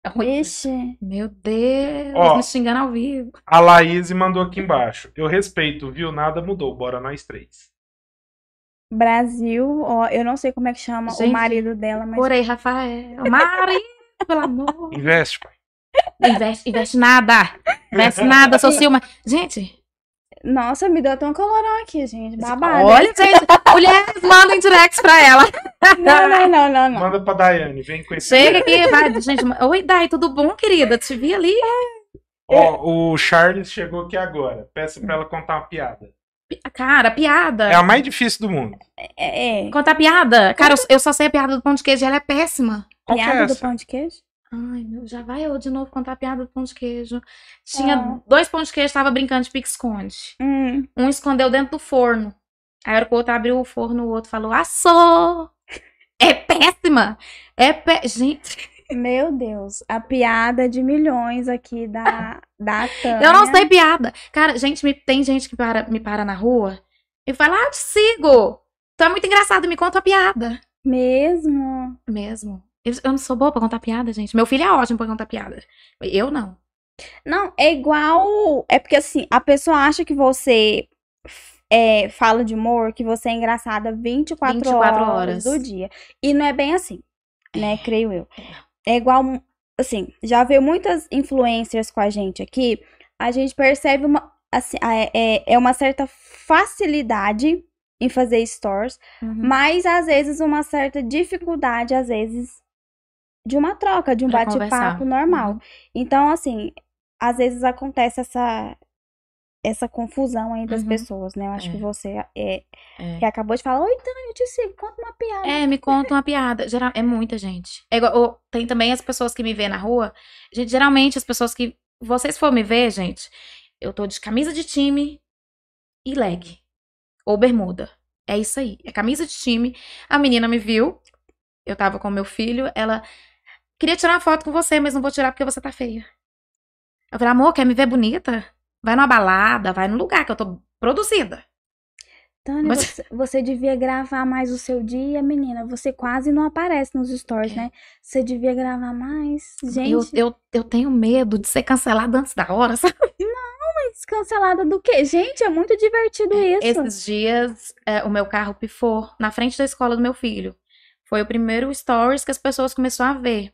É ruim. Ixi. Meu Deus, Ó. me xingando ao vivo. A Laís mandou aqui embaixo. Eu respeito, viu? Nada mudou. Bora nós três. Brasil, ó, eu não sei como é que chama Gente, o marido dela, mas Corei, Rafael. Mari, pelo amor. Investe, pai. Investe, investe nada. Investe nada, sou Silma. Gente, Nossa, me deu até um colorão aqui, gente. Babado. Olha, gente, mulheres mandem directs pra ela. Não, não, não, não, não. Manda pra Daiane, vem com esse. Chega aqui, vai, gente. Oi, Dai, tudo bom, querida? Te vi ali. Ó, o Charles chegou aqui agora. Peço pra ela contar uma piada. Cara, piada. É a mais difícil do mundo. É, é. Contar piada? Cara, eu, eu só sei a piada do pão de queijo e ela é péssima. Qual que é Piada do essa? pão de queijo? Ai, meu, já vai eu de novo contar a piada do pão de queijo. Tinha Ah. dois pães de queijo, tava brincando de pique-esconde. Hum, Um escondeu dentro do forno. Aí a hora que o outro abriu o forno, o outro falou, assou! É péssima! É pé... Gente, meu Deus. A piada de milhões aqui da, da Tânia. eu não sei piada. Cara, gente, me- tem gente que para, me para na rua e fala, ah, te sigo! Tu é muito engraçado, me conta a piada. Mesmo. Mesmo. Eu, eu não sou boa pra contar piada, gente. Meu filho é ótimo pra contar piada. Eu não. Não, é igual. É porque assim, a pessoa acha que você é, fala de humor, que você é engraçada 24, 24 horas, horas. do dia. E não é bem assim, né? Creio eu. É igual. Assim, já veio muitas influencers com a gente aqui. A gente percebe uma. Assim, é, é- é uma certa facilidade em fazer stores, Uhum. mas às vezes uma certa dificuldade, às vezes, de uma troca, de um bate-papo normal. Uhum. Então, assim, às vezes acontece essa essa confusão aí das Uhum. pessoas, né? Eu acho É. que você é, É. que acabou de falar, oi, Tânia, eu te sigo, conta uma piada. É, me conta uma piada. Geral, é muita gente. É igual, ou tem também as pessoas que me vêem na rua. Gente, geralmente as pessoas que. Vocês for me ver, gente, eu tô de camisa de time e leg. Ou bermuda. É isso aí. É camisa de time. A menina me viu. Eu tava com meu filho. Ela queria tirar uma foto com você, mas não vou tirar porque você tá feia. Eu falei, amor, quer me ver bonita? Vai numa balada, vai num lugar que eu tô produzida. Tânia, Mas- você, você devia gravar mais o seu dia, menina. Você quase não aparece nos stories, É. né? Você devia gravar mais. Eu, Gente, eu, eu tenho medo de ser cancelada antes da hora, sabe? mas cancelada do quê? Gente, é muito divertido isso. Esses dias, é, o meu carro pifou na frente da escola do meu filho. Foi o primeiro stories que as pessoas começaram a ver.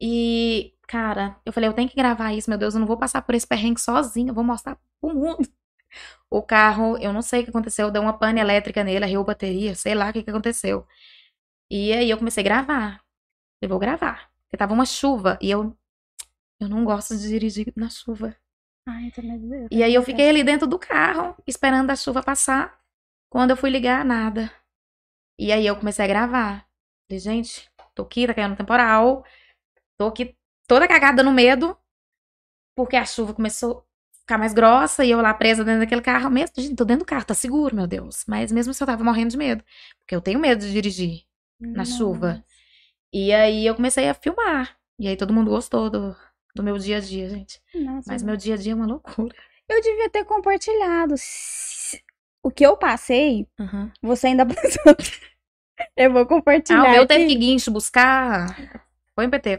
E, cara, eu falei, eu tenho que gravar isso, meu Deus, eu não vou passar por esse perrengue sozinha, eu vou mostrar pro mundo. O carro, eu não sei o que aconteceu, deu uma pane elétrica nele, arriou bateria, sei lá o que, que aconteceu. E aí eu comecei a gravar. Eu vou gravar. Porque tava uma chuva e eu, eu não gosto de dirigir na chuva. Ai, Tânia, Deus, E aí eu fiquei ali dentro do carro, esperando a chuva passar. Quando eu fui ligar, nada. E aí eu comecei a gravar. Falei, gente, tô aqui, tá caindo temporal. Tô aqui toda cagada no medo. Porque a chuva começou a ficar mais grossa e eu lá presa dentro daquele carro. Mesmo, gente, tô dentro do carro, tá seguro, meu Deus. Mas mesmo assim eu tava morrendo de medo. Porque eu tenho medo de dirigir na chuva. E aí eu comecei a filmar. E aí todo mundo gostou do, do meu dia a dia, gente. Nossa, Mas meu dia a dia é uma loucura. eu devia ter compartilhado. O que eu passei, Uhum. você ainda passou. Eu vou compartilhar. Ah, o meu teve que guincho buscar. Foi em PT.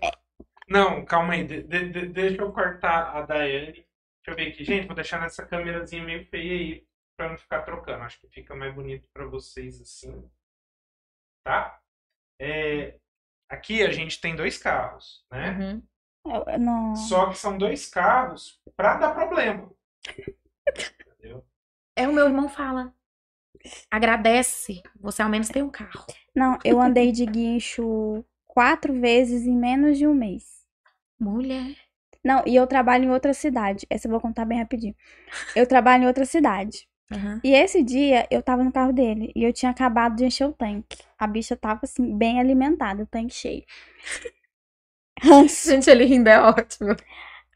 Não, calma aí. de- de- de- deixa eu cortar a Daiane. Deixa eu ver aqui. Gente, vou deixar nessa câmerazinha meio feia aí pra não ficar trocando. Acho que fica mais bonito pra vocês assim. Tá? É, aqui a gente tem dois carros, né? Uhum. Eu- Não. Só que são dois carros pra dar problema. Entendeu? É o meu irmão fala. Agradece. Você ao menos tem um carro. Não, eu andei de guincho quatro vezes em menos de um mês. Mulher. Não, e eu trabalho em outra cidade. Essa eu vou contar bem rapidinho. Eu trabalho em outra cidade. Uhum. E esse dia eu tava no carro dele e eu tinha acabado de encher o tanque. A bicha tava assim, bem alimentada, o tanque cheio. Gente, ele rindo é ótimo.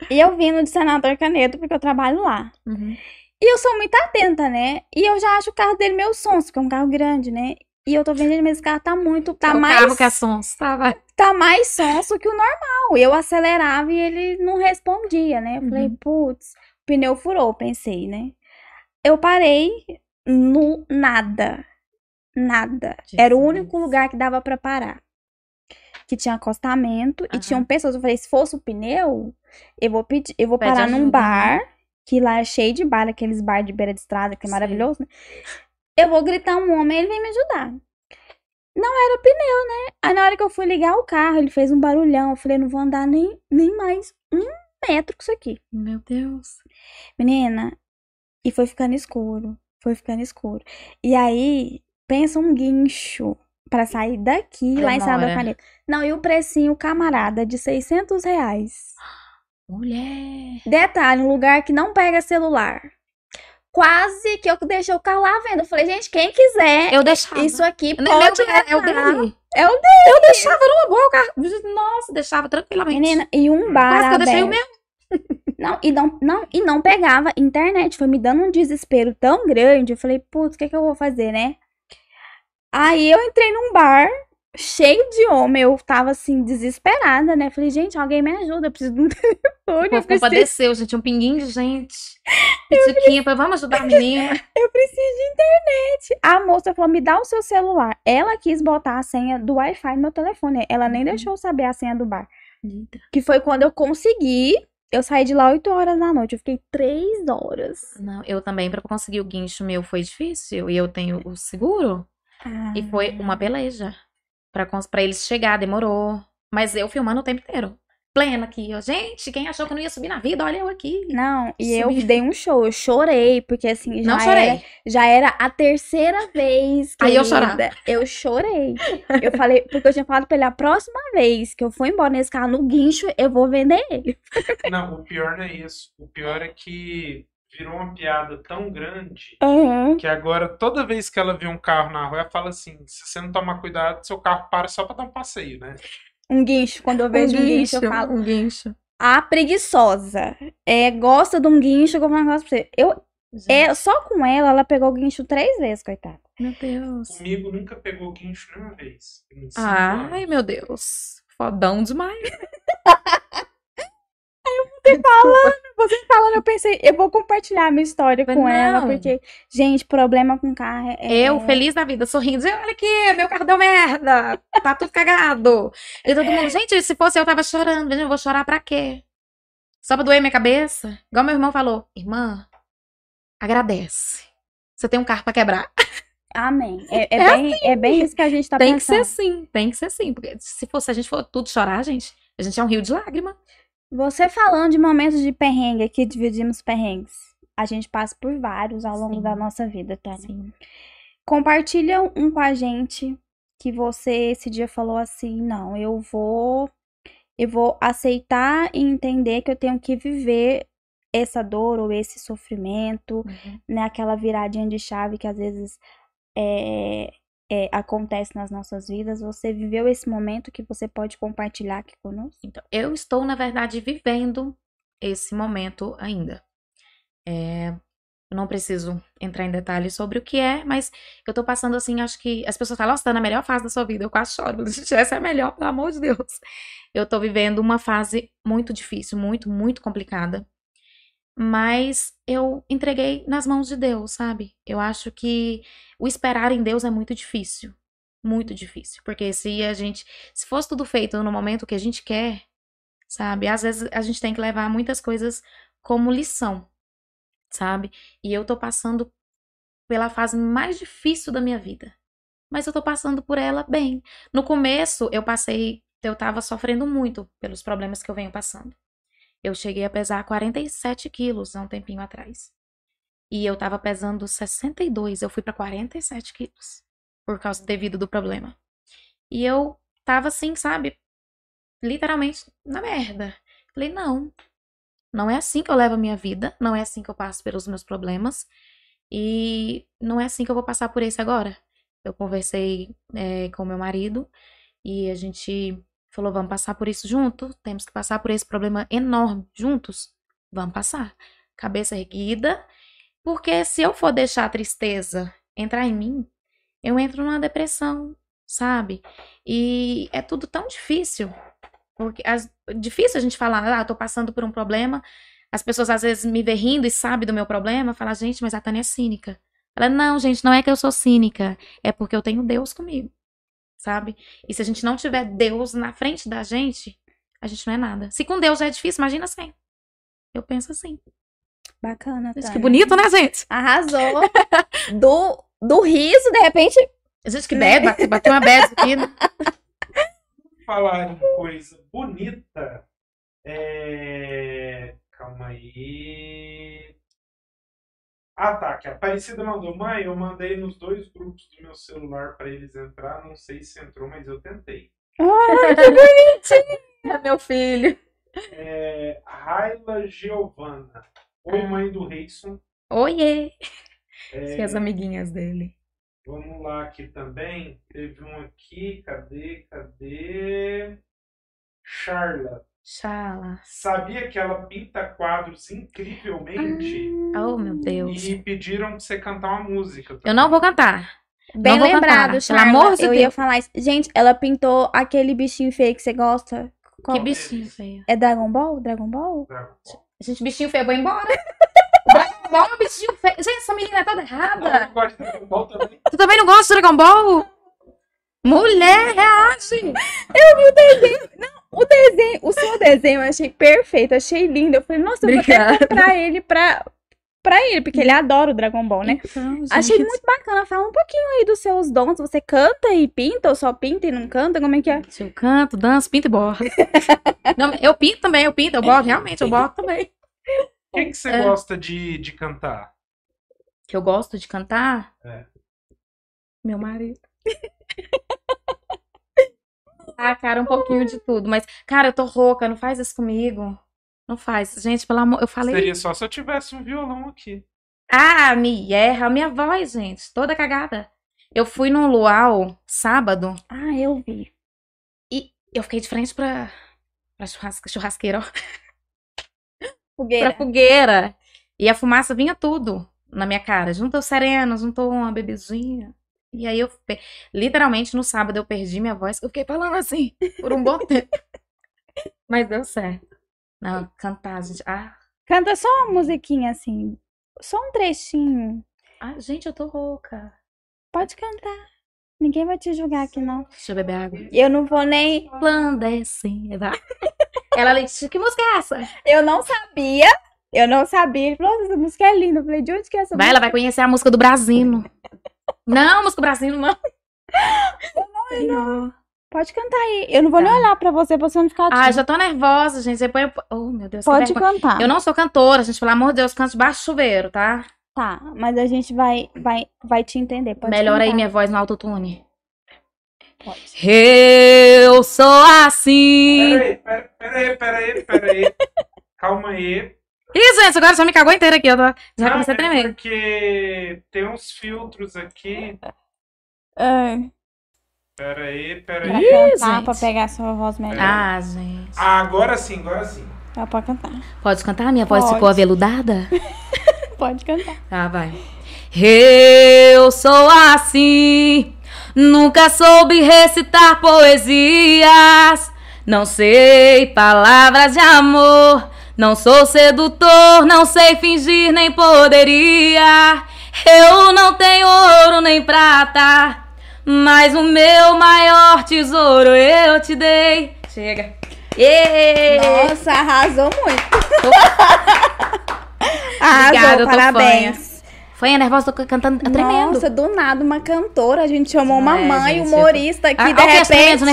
E eu vindo de Senador Canedo porque eu trabalho lá. Uhum. E eu sou muito atenta, né? E eu já acho o carro dele meio sonso, porque é um carro grande, né? E eu tô vendo, mas esse carro tá muito. Tá o mais. carro que é sons. Tá, vai. tá mais sonso que o normal. Eu acelerava e ele não respondia, né? Eu falei, Uhum. putz, o pneu furou, pensei, né? Eu parei no nada. Nada. Era o Jesus. único lugar que dava pra parar. Que tinha acostamento e Aham. tinham pessoas. Eu falei, se fosse o pneu, eu vou pedir, eu vou Pede parar num ajuda, bar, que lá é cheio de bar, aqueles bar de beira de estrada, que é Sei. maravilhoso, né? Eu vou gritar um homem, ele vem me ajudar. Não era pneu, né? Aí na hora que eu fui ligar o carro, ele fez um barulhão. Eu falei, não vou andar nem, nem mais um metro com isso aqui. Meu Deus. Menina, E foi ficando escuro. Foi ficando escuro. E aí, pensa um guincho pra sair daqui, lá em Santa Demora. Caneta. Não, e o precinho, camarada, de 600 reais. Mulher. Detalhe, um lugar que não pega celular. Quase que eu deixei o carro lá à venda. Eu falei, gente, quem quiser Eu deixava. isso aqui Nem meu pode é, é o levar. dele. É o Eu deixava numa boa. o carro. Nossa, deixava tranquilamente. Menina, e um bar Quase que eu deixei o meu. Não, e não, não, e não pegava internet. Foi me dando um desespero tão grande. Eu falei, putz, o que, que eu vou fazer, né? Aí eu entrei num bar cheio de homem. Eu tava assim, desesperada, né? Falei, gente, alguém me ajuda. Eu preciso de um telefone. O preciso, compadeceu, gente. Um pinguinho de gente. Pitiquinha, falei, vamos ajudar a menina. eu preciso de internet. A moça falou, me dá o seu celular. Ela quis botar a senha do Wi-Fi no meu telefone. Ela nem Uhum. deixou eu saber a senha do bar. Que foi quando eu consegui. Eu saí de lá 8 horas da noite. Eu fiquei 3 horas. Não, eu também, pra conseguir o guincho meu, foi difícil. E eu tenho o seguro. E foi uma peleja. Pra, pra eles chegar, demorou. Mas eu filmando o tempo inteiro. Plena aqui, ó. Gente, quem achou que eu não ia subir na vida, olha eu aqui. Não, e eu Subi. dei um show. Eu chorei, porque assim, já Não chorei. era, já era a terceira vez que Aí eu chorava. Eu chorei. Eu falei, porque eu tinha falado pra ele, a próxima vez que eu for embora nesse carro no guincho, eu vou vender ele. Não, o pior não é isso. O pior é que virou uma piada tão grande Aham. que agora toda vez que ela vê um carro na rua, ela fala assim: se você não tomar cuidado, seu carro para só pra dar um passeio, né? Um guincho, quando eu vejo um guincho, eu falo, um guincho. a preguiçosa é, gosta de um guincho, eu vou falar um negócio pra você. Eu, é, só com ela, ela pegou o guincho três vezes, coitada. Meu Deus. Comigo nunca pegou guincho nenhuma vez. Ai, anos. meu Deus. Fodão demais. Você falando, eu pensei, eu vou compartilhar a minha história Mas com ela, não. porque, gente, problema com carro é. Eu, feliz da vida, sorrindo. Olha aqui, meu carro deu merda. Tá tudo cagado. E todo mundo, gente, se fosse eu, tava chorando. Eu vou chorar pra quê? Só pra doer minha cabeça? Igual meu irmão falou. Irmã, agradece. Você tem um carro pra quebrar. Amém. É, é É bem, é bem isso que a gente tá tem que pensando. ser assim. Tem que ser assim. Porque se fosse a gente for tudo chorar, gente, a gente é um rio de lágrima. Você falando de momentos de perrengue aqui, dividimos perrengues. A gente passa por vários ao longo Sim. da nossa vida, tá? Sim. Compartilha um com a gente que você esse dia falou assim, não, eu vou eu vou aceitar e entender que eu tenho que viver essa dor ou esse sofrimento, Uhum. né? Aquela viradinha de chave que às vezes é, é, acontece nas nossas vidas. Você viveu esse momento que você pode compartilhar aqui conosco? Então, eu estou, na verdade, vivendo esse momento ainda. É, eu não preciso entrar em detalhes sobre o que é, mas eu tô passando assim, acho que as pessoas falam, nossa, tá na melhor fase da sua vida. Eu quase choro. Essa é a melhor, pelo amor de Deus. Eu tô vivendo uma fase muito difícil, muito, muito complicada. Mas eu entreguei nas mãos de Deus, sabe? Eu acho que o esperar em Deus é muito difícil. Muito difícil. Porque se a gente. Se fosse tudo feito no momento que a gente quer, sabe? Às vezes a gente tem que levar muitas coisas como lição, sabe? E eu tô passando pela fase mais difícil da minha vida. Mas eu tô passando por ela bem. No começo, eu passei. Eu tava sofrendo muito pelos problemas que eu venho passando. Eu cheguei a pesar 47 quilos há um tempinho atrás. E eu tava pesando 62. Eu fui pra 47 quilos. Por causa devido do problema. E eu tava assim, sabe? Literalmente na merda. Falei, não. Não é assim que eu levo a minha vida. Não é assim que eu passo pelos meus problemas. E não é assim que eu vou passar por esse agora. Eu conversei é, com meu marido e a gente falou: vamos passar por isso junto? Temos que passar por esse problema enorme juntos? Vamos passar. Cabeça erguida. Porque se eu for deixar a tristeza entrar em mim, eu entro numa depressão, sabe? E é tudo tão difícil. Porque as, difícil a gente falar, ah, tô passando por um problema. As pessoas às vezes me vê rindo e sabem do meu problema, falam, gente, mas a Tânia é cínica. Ela, não, gente, não é que eu sou cínica, é porque eu tenho Deus comigo, sabe? E se a gente não tiver Deus na frente da gente, a gente não é nada. Se com Deus já é difícil, imagina sem. Eu penso assim. Bacana, Tânia. que bonito, né, gente? Arrasou. do, do riso, de repente, Gente, que bebe, bate- bateu uma bad aqui. né? Falar em coisa bonita. É... Calma aí. Ah, tá. Que a Aparecida mandou. Mãe, eu mandei nos dois grupos do meu celular pra eles entrar. Não sei se entrou, mas eu tentei. Ai, que bonitinho, meu filho. É, Raila Giovana. Oi, mãe do Reison. Oiê! É, E as amiguinhas dele. Vamos lá aqui também. Teve um aqui. Cadê? Cadê? Charla. Chala. Sabia que ela pinta quadros incrivelmente? Oh, meu Deus. E pediram pra você cantar uma música. Eu não vou cantar. Bem Não lembrado, cantar, pelo amor de Eu Deus. ia falar isso. Gente, ela pintou aquele bichinho feio que você gosta. Qual? Que bichinho feio. É Dragon Ball? Dragon Ball? Gente, bichinho feio, eu vou embora. Dragon Ball, bichinho feio. Gente, essa menina é toda errada. Eu gosto de Dragon Ball também. Tu também não gosta de Dragon Ball? Mulher, reage. O desenho, o seu desenho eu achei perfeito, achei lindo. Eu falei, nossa, eu vou até Obrigada. comprar ele pra, pra ele, porque ele adora o Dragon Ball, né? Então, gente, Achei muito bacana. Fala um pouquinho aí dos seus dons. Você canta e pinta ou só pinta e não canta? Como é que é? Se eu canto, danço, pinto e borro. Não, eu pinto também, eu pinto, eu borro, realmente, eu borro também. O que, que você É. gosta de, de cantar? Que eu gosto de cantar? É. Meu marido. Ah, cara, um pouquinho de tudo. Mas, cara, eu tô rouca, não faz isso comigo. Não faz. Gente, pelo amor, eu falei. Seria só se eu tivesse um violão aqui. Ah, me erra a minha voz, gente. Toda cagada. Eu fui num luau sábado Ah, eu vi. e eu fiquei de frente pra, pra churrasca, churrasqueira, ó. pra Fogueira. fogueira. E a fumaça vinha tudo na minha cara. Juntou serena, juntou uma bebezinha. E aí eu, literalmente, no sábado eu perdi minha voz. Eu fiquei falando assim por um bom tempo. Mas deu certo. Não, cantar, gente. Ah, Canta só uma musiquinha assim. Só um trechinho. ah, gente, eu tô rouca. Pode cantar. Ninguém vai te julgar aqui, não. Deixa eu beber água. Eu não vou nem. Resplandeceva. Ela disse, que música é essa? Eu não sabia. Eu não sabia. Ele falou, "Nossa, essa música é linda. Eu falei, de onde que é essa Vai, música? ela vai conhecer a música do Brasino. Não, música Brasino, não. Não. Pode cantar aí. Eu não vou nem Tá. olhar pra você, pra você não ficar. Ah, tímida. já tô nervosa, gente. Depois eu... Oh, meu Deus. Pode cantar. Eu não sou cantora, gente. Pelo amor de Deus, canto debaixo do chuveiro, tá? Tá, mas a gente vai, vai, vai te entender. Pode Melhora aí cantar. minha voz no autotune. Pode. Eu sou assim. Peraí, pera- peraí, peraí, peraí. Calma aí. Ih, gente, agora já me cagou inteira aqui. Eu tô... Já Não, comecei a é tremer. porque tem uns filtros aqui. É, Peraí, pra peraí. Ih, cantar, gente. pra pegar a sua voz melhor. Ah, gente. Ah, agora sim, agora sim. Tá, pode cantar. Pode cantar? Minha voz Pode. ficou aveludada? Pode cantar. Tá, vai. Eu sou assim, nunca soube recitar poesias, não sei palavras de amor, não sou sedutor, não sei fingir nem poderia. Eu não tenho ouro nem prata, mas o meu maior tesouro eu te dei. Chega. Ê! Nossa, arrasou muito. arrasou, Obrigada, eu tô parabéns. Foi a nervosa, tô cantando, tá tremendo. Nossa, do nada, uma cantora. A gente chamou uma É, mãe, gente, humorista aqui, Ah, de que tremendo, repente.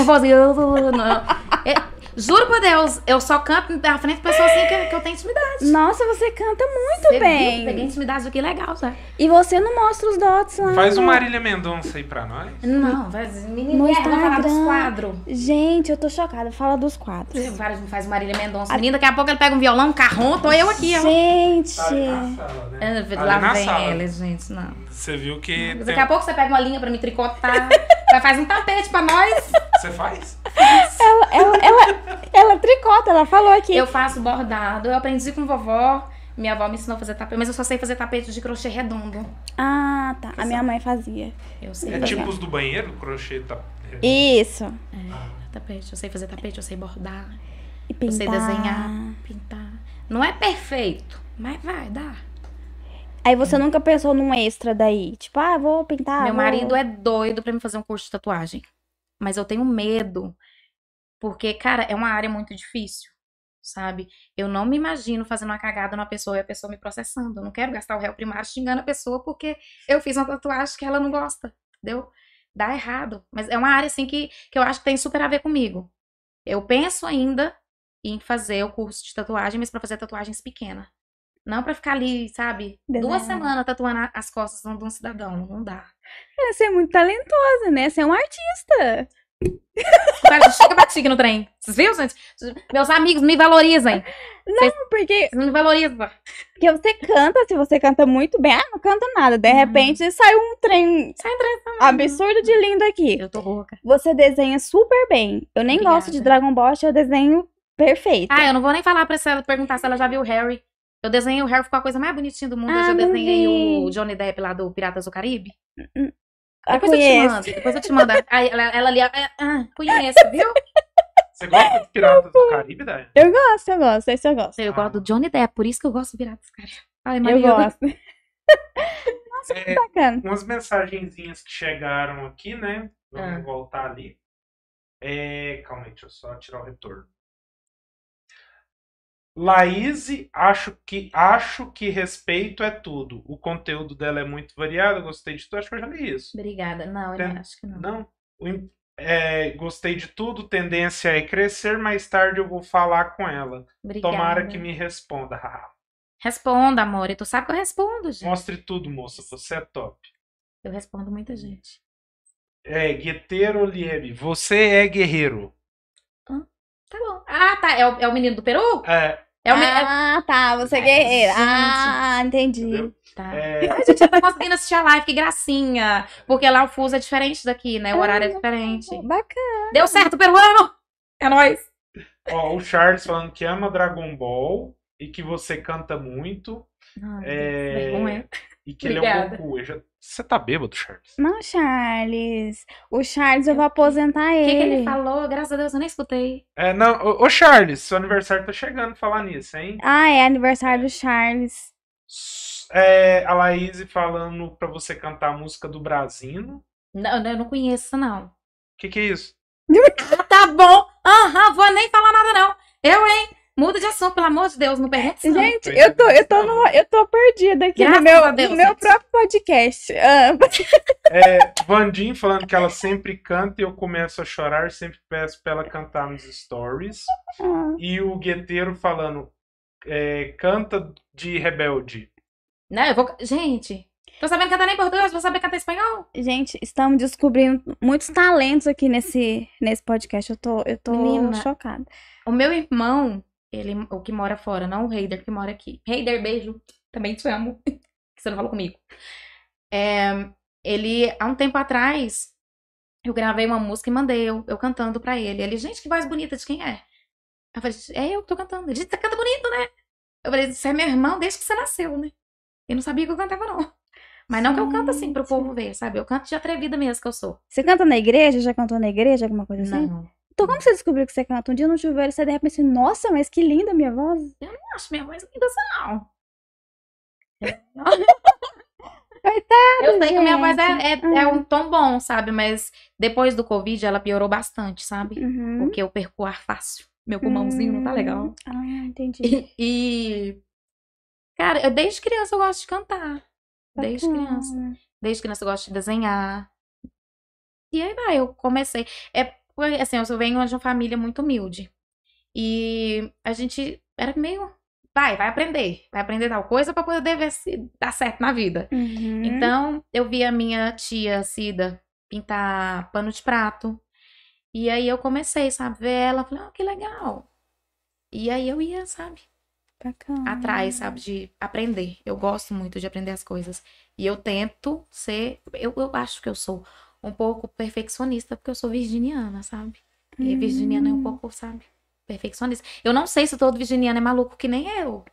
É, Juro por Deus, eu só canto na frente de pessoas assim que, que eu tenho intimidade. Nossa, você canta muito Você viu? bem. Peguei intimidade aqui legal, já. E você não mostra os dots lá. Faz o. Marília Mendonça aí pra nós. Não, vai, menina, No vai falar dos quadros. Gente, eu tô chocada. Fala dos quadros. Faz, faz Marília Mendonça. Menina, daqui a pouco ele pega um violão, um carrom, tô eu aqui, ó. Gente. Tá ali na sala, né? É, Ali Lá na vem sala. ele, gente, não. Você viu que. Daqui tem- a pouco você pega uma linha pra me tricotar, vai fazer um tapete pra nós. Você faz? Ela, ela, ela, ela tricota, ela falou aqui. Eu faço bordado, eu aprendi com vovó. Minha avó me ensinou a fazer tapete, mas eu só sei fazer tapete de crochê redondo. Ah, tá. A minha mãe fazia. Eu sei É fazer tipo os do banheiro, crochê tá. Isso. tapete, eu sei fazer tapete, eu sei bordar, E eu pintar. sei desenhar, pintar. Não é perfeito, mas vai, dá. Aí você nunca pensou num extra daí? Tipo, ah, vou pintar. Meu vou- marido é doido pra me fazer um curso de tatuagem. Mas eu tenho medo. Porque, cara, é uma área muito difícil, sabe? Eu não me imagino fazendo uma cagada numa pessoa e a pessoa me processando. Eu não quero gastar o réu primário xingando a pessoa porque eu fiz uma tatuagem que ela não gosta, entendeu? Dá errado. Mas é uma área, assim, que, que eu acho que tem super a ver comigo. Eu penso ainda em fazer o curso de tatuagem, mas pra fazer tatuagens pequenas. Não pra ficar ali, sabe? Duas semanas tatuando as costas de um cidadão. Não dá. Você é muito talentosa, né? Você é um artista. Cara, chega batiga no trem. Vocês viram, gente? Meus amigos me valorizem. Porque, Vocês não me valorizam. porque você canta, se você canta muito bem, ah, não canta nada. De Uhum. repente sai um trem Sai um trem também. absurdo de lindo aqui. Eu tô rouca. Você desenha super bem. Eu nem gosto de Obrigada. Dragon Ball, eu desenho perfeito. Ah, eu não vou nem falar pra ela perguntar se ela já viu o Harry. Eu desenhei o Harry, ficou a coisa mais bonitinha do mundo. eu Ah, já não desenhei vi. o Johnny Depp lá do Piratas do Caribe. Ah, Depois eu te conheço. mando. Depois eu te mando. Aí ela, ela ali, ah, ah, conhece, viu? Você gosta de Piratas do Caribe, Dai? Eu gosto, eu gosto, esse eu gosto. Eu gosto do Johnny Depp, por isso que eu gosto do Piratas do Caribe. Ai, Eu gosto. É, Bacana. umas mensagenzinhas que chegaram aqui, né? Vamos Ah. voltar ali. É, calma aí, deixa eu só tirar o retorno. Laís, acho que acho que respeito é tudo. O conteúdo dela é muito variado, gostei de tudo, acho que eu já li isso. Obrigada. Não, eu Tem- não acho que não. Não, o é, gostei de tudo, tendência é crescer, mais tarde eu vou falar com ela. Obrigada. Tomara que me responda. Responda, amor. E tu sabe que eu respondo, gente. Mostre tudo, moça, você é top. Eu respondo muita gente. É, Gueteiro Liebe, você é guerreiro. Tá bom. Ah, tá. É o, é o menino do Peru? É, É menino. Ah, tá, você é guerreira. gente. Ah, entendi. entendeu? Tá. É, Ai, gente, já tá conseguindo assistir a live, que gracinha. Porque lá o fuso é diferente daqui, né? O horário é diferente. Bacana. Deu certo, peruano! É nóis! ó, o Charles falando que ama Dragon Ball e que você canta muito Ai, É, vergonha. E que ele é um Obrigada. Goku. Já- Você tá bêbado, Charles? Não, Charles. O Charles, eu vou aposentar O que, que ele. ele falou? Graças a Deus, eu nem escutei. É, não, ô, ô, Charles, seu aniversário tá chegando, falar nisso, hein? Ah, é aniversário do Charles. É, a Laís falando pra você cantar a música do Brasino. Não, eu não conheço, não. O que que é isso? Ah, tá bom. Aham, vou nem falar nada, não. Eu, hein? Muda de assunto, pelo amor de Deus, não não. Gente, eu tô, eu tô, numa, eu tô perdida aqui Graças no meu, Deus, no meu próprio podcast. Ah, É, Vandim falando que ela sempre canta e eu começo a chorar, sempre peço pra ela cantar nos stories. ah. E o Gueteiro falando, é, canta de rebelde. Não, eu vou... Gente, tô sabendo cantar nem português, vou saber cantar espanhol? Gente, estamos descobrindo muitos talentos aqui nesse, nesse podcast. Eu tô, eu tô Menina. chocada. O meu irmão, ele, o que mora fora, não o Heider que mora aqui. Heider, beijo. Também te amo. que você não falou comigo. É, ele, há um tempo atrás, eu gravei uma música e mandei eu, eu cantando pra ele. Ele, gente, que voz bonita de quem é? Eu falei, é eu que tô cantando. Ele disse, você canta bonito, né? Eu falei, você é meu irmão desde que você nasceu, né? Eu não sabia que eu cantava, não. Mas não que eu canto assim pro Gente. povo ver, sabe? Eu canto de atrevida mesmo que eu sou. Você canta na igreja? Já cantou na igreja? Alguma coisa assim? Não. Então, como você descobriu que você canta? Um dia no chuveiro, você de repente assim, nossa, mas que linda a minha voz. Eu não acho minha voz linda assim, não. Coitada, Eu sei que a minha voz é, gente. é, é um tom bom, sabe? Mas depois do Covid ela piorou bastante, sabe? Uhum. Porque eu perco o ar fácil. Meu pulmãozinho não tá legal. Ah, entendi. E, e, cara, eu desde criança eu gosto de cantar. Desde criança. Desde criança eu gosto de desenhar. E aí vai, eu comecei. É assim, eu venho de uma família muito humilde. E a gente era meio. Vai, vai aprender. Vai aprender tal coisa pra poder ver se dá certo na vida. Uhum. Então, eu vi a minha tia Cida pintar pano de prato. E aí eu comecei, sabe, ver ela, falei, ah, que legal. E aí eu ia, sabe, Bacana. atrás, sabe, de aprender. Eu gosto muito de aprender as coisas. E eu tento ser, eu, eu acho que eu sou um pouco perfeccionista, porque eu sou virginiana, sabe? E virginiana é um pouco, sabe, perfeccionista. Eu não sei se todo virginiano é maluco que nem eu.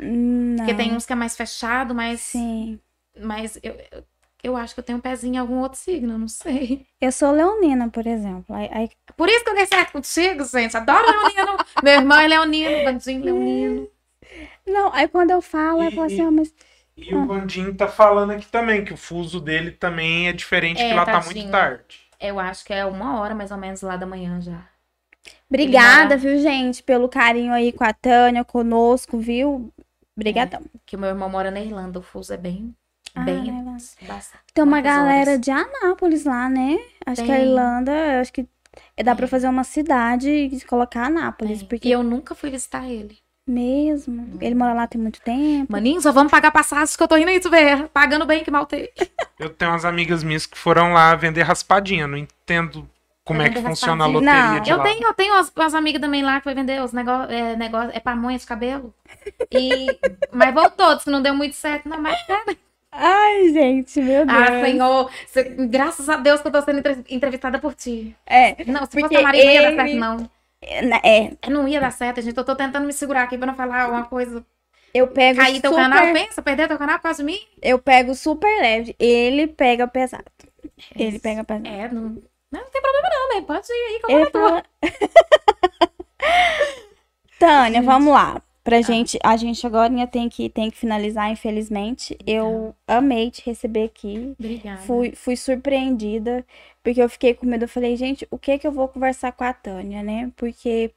Hum, Porque não. tem uns que é mais fechado, mas, Sim. mas eu, eu, eu acho que eu tenho um pezinho em algum outro signo, não sei. Eu sou leonina, por exemplo. Aí, aí- Por isso que eu dei certo contigo, gente. Adoro leonino. Meu irmão é leonino, bandinho leonino. Não, aí quando eu falo, eu falo assim, ah, mas E o Vandinho tá falando aqui também que o fuso dele também é diferente, É, que lá tá tadinho. muito tarde. Eu acho que é uma hora mais ou menos lá da manhã já. obrigada, viu, gente, pelo carinho aí com a Tânia, conosco, viu? Obrigadão. Que o meu irmão mora na Irlanda, o fuso é bem. Ah, bem. basta- Tem uma galera horas. de Anápolis lá, né? Acho que a Tem. Irlanda, acho que dá pra Tem. fazer uma cidade e colocar Anápolis, Tem. porque E eu nunca fui visitar ele. Mesmo. Ele mora lá tem muito tempo. Maninho, só vamos pagar passagens que eu tô indo aí, tu ver. Pagando bem que mal tem. Eu tenho umas amigas minhas que foram lá vender raspadinha. Não entendo como é que funciona a loteria Não. de Eu lá. tenho, eu tenho umas, umas amigas também lá que vai vender os negócios, é, negócio, é pamonha de cabelo. E, mas voltou, que não deu muito certo. Não, mas cara, Ai, gente, meu Deus. Ah, Senhor, graças a Deus que eu tô sendo entre- entrevistada por ti. É, Não, se Porque fosse a Maria, não ia dar ele- certo, não. É, Eu Não ia dar certo, gente. Eu tô tentando me segurar aqui pra não falar uma coisa. eu pego Cair teu super, canal, pensa, perder teu canal por causa de mim? eu pego super leve. Ele pega pesado. Ele pega pesado. É, não, não, tem problema não, né? Pode ir aí com Ele a tua. Tânia, Gente. vamos lá. Pra gente, a gente agora tem que, tem que finalizar, infelizmente. Eu amei te receber aqui. Obrigada. Fui, fui surpreendida, porque eu fiquei com medo. Eu falei, gente, o que que eu vou conversar com a Tânia, né? Porque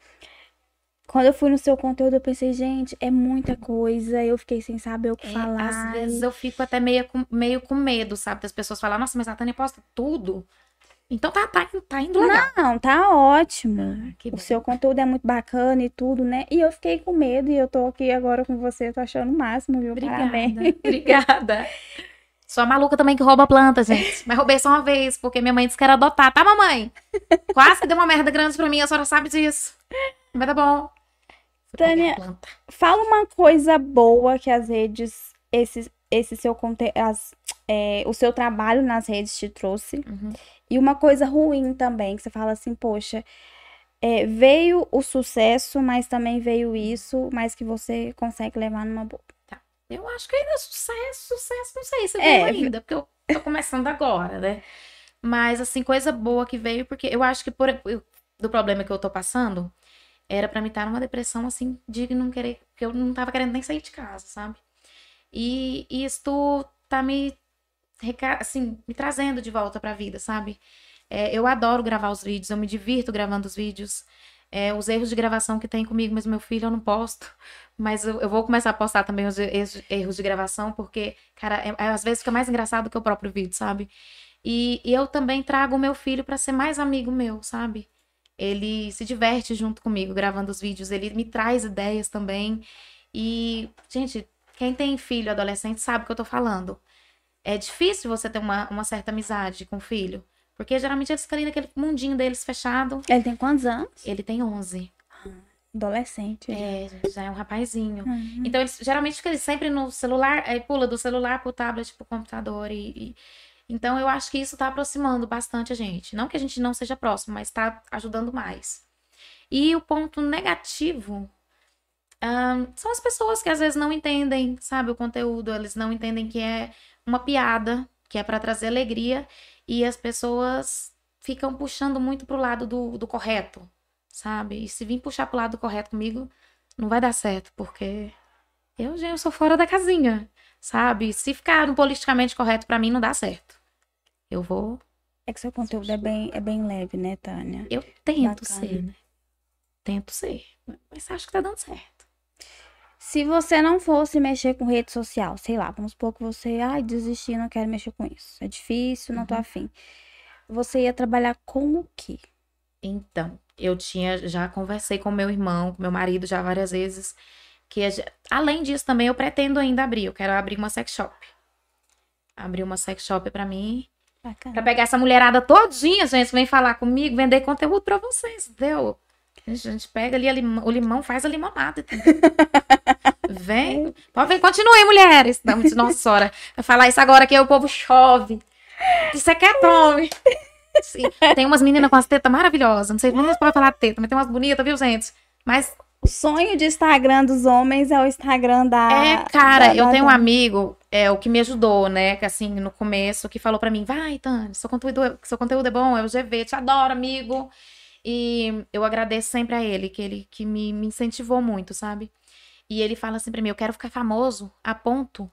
quando eu fui no seu conteúdo, eu pensei, gente, é muita coisa. Eu fiquei sem saber o que É, falar. às vezes eu fico até meio com, meio com medo, sabe? Das pessoas falarem, nossa, mas a Tânia posta tudo. Então tá, tá, tá indo legal. Não, tá ótimo. que O seu conteúdo é muito bacana e tudo, né? E eu fiquei com medo e eu tô aqui agora com você, tô achando o máximo, viu? Parabéns. Obrigada. Obrigada. Sou a maluca também que rouba planta, gente. Mas roubei só uma vez, porque minha mãe disse que era adotar, tá, mamãe? Quase que deu uma merda grande pra mim, a senhora sabe disso. Vai dar bom. Tânia. Fala uma coisa boa que as redes, esse, esse seu conteúdo, o seu trabalho nas redes te trouxe. Uhum. E uma coisa ruim também, que você fala assim, poxa, é, veio o sucesso, mas também veio isso, mas que você consegue levar numa boa. Eu acho que ainda é sucesso, sucesso, não sei se É. veio ainda, porque eu tô começando agora, né? Mas, assim, coisa boa que veio, porque eu acho que por, eu- do problema que eu tô passando, era pra me estar numa depressão, assim, de não querer, porque eu não tava querendo nem sair de casa, sabe? E, e isto tá me, assim, me trazendo de volta pra vida, sabe? É, eu adoro gravar os vídeos, eu me divirto gravando os vídeos. É, os erros de gravação que tem comigo, mas meu filho eu não posto. Mas eu, eu vou começar a postar também os erros, de gravação, porque, cara, é- é- às vezes fica mais engraçado que o próprio vídeo, sabe? E, e eu também trago o meu filho pra ser mais amigo meu, sabe? Ele se diverte junto comigo gravando os vídeos, ele me traz ideias também. E, gente, quem tem filho adolescente sabe o que eu tô falando. É difícil você ter uma, uma certa amizade com o filho, porque geralmente eles ficam ali naquele mundinho deles fechado. Ele tem quantos anos? Ele tem 11. Adolescente. É, já é um rapazinho. Uhum. Então, eles, geralmente fica ele sempre no celular, aí pula do celular pro tablet, pro computador. E, e- Então, eu acho que isso tá aproximando bastante a gente. Não que a gente não seja próximo, mas tá ajudando mais. E o ponto negativo ahn, são as pessoas que às vezes não entendem, sabe, o conteúdo. Eles não entendem que é uma piada, que é pra trazer alegria. E as pessoas ficam puxando muito pro lado do, do correto, sabe? E se vir puxar pro lado correto comigo, não vai dar certo, porque eu já eu sou fora da casinha, sabe? Se ficar politicamente correto pra mim, não dá certo. Eu vou. É que seu conteúdo é bem, é bem leve, né, Tânia? Eu tento Bacana. ser, né? Tento ser. Mas acho que tá dando certo. Se você não fosse mexer com rede social, sei lá, vamos supor que você, ai, desisti, não quero mexer com isso. É difícil, não tô Uhum. afim. Você ia trabalhar com o quê? Então, eu tinha já conversei com meu irmão, com meu marido já várias vezes, que além disso também eu pretendo ainda abrir, eu quero abrir uma sex shop. Abrir uma sex shop pra mim, Bacana. Pra pegar essa mulherada todinha, gente, vem falar comigo, vender conteúdo pra vocês, entendeu? A gente pega ali a o limão, faz a limonada? Vem, pode vir, continue, mulheres. Não, nossa senhora, vai falar isso agora que o povo chove. Isso é que é tome. Sim, Tem umas meninas com as tetas maravilhosas, não sei nem se pode falar teta, mas tem umas bonitas, viu, gente? Mas O sonho de Instagram dos homens é o Instagram da. É, cara, da- eu da tenho um amigo, é o que me ajudou, né? Que assim, no começo, que falou pra mim, vai, Tânia, seu conteúdo, é- seu conteúdo é bom, é o GV, te adoro, amigo. E eu agradeço sempre a ele, que ele que me, me incentivou muito, sabe? E ele fala assim pra mim, eu quero ficar famoso a ponto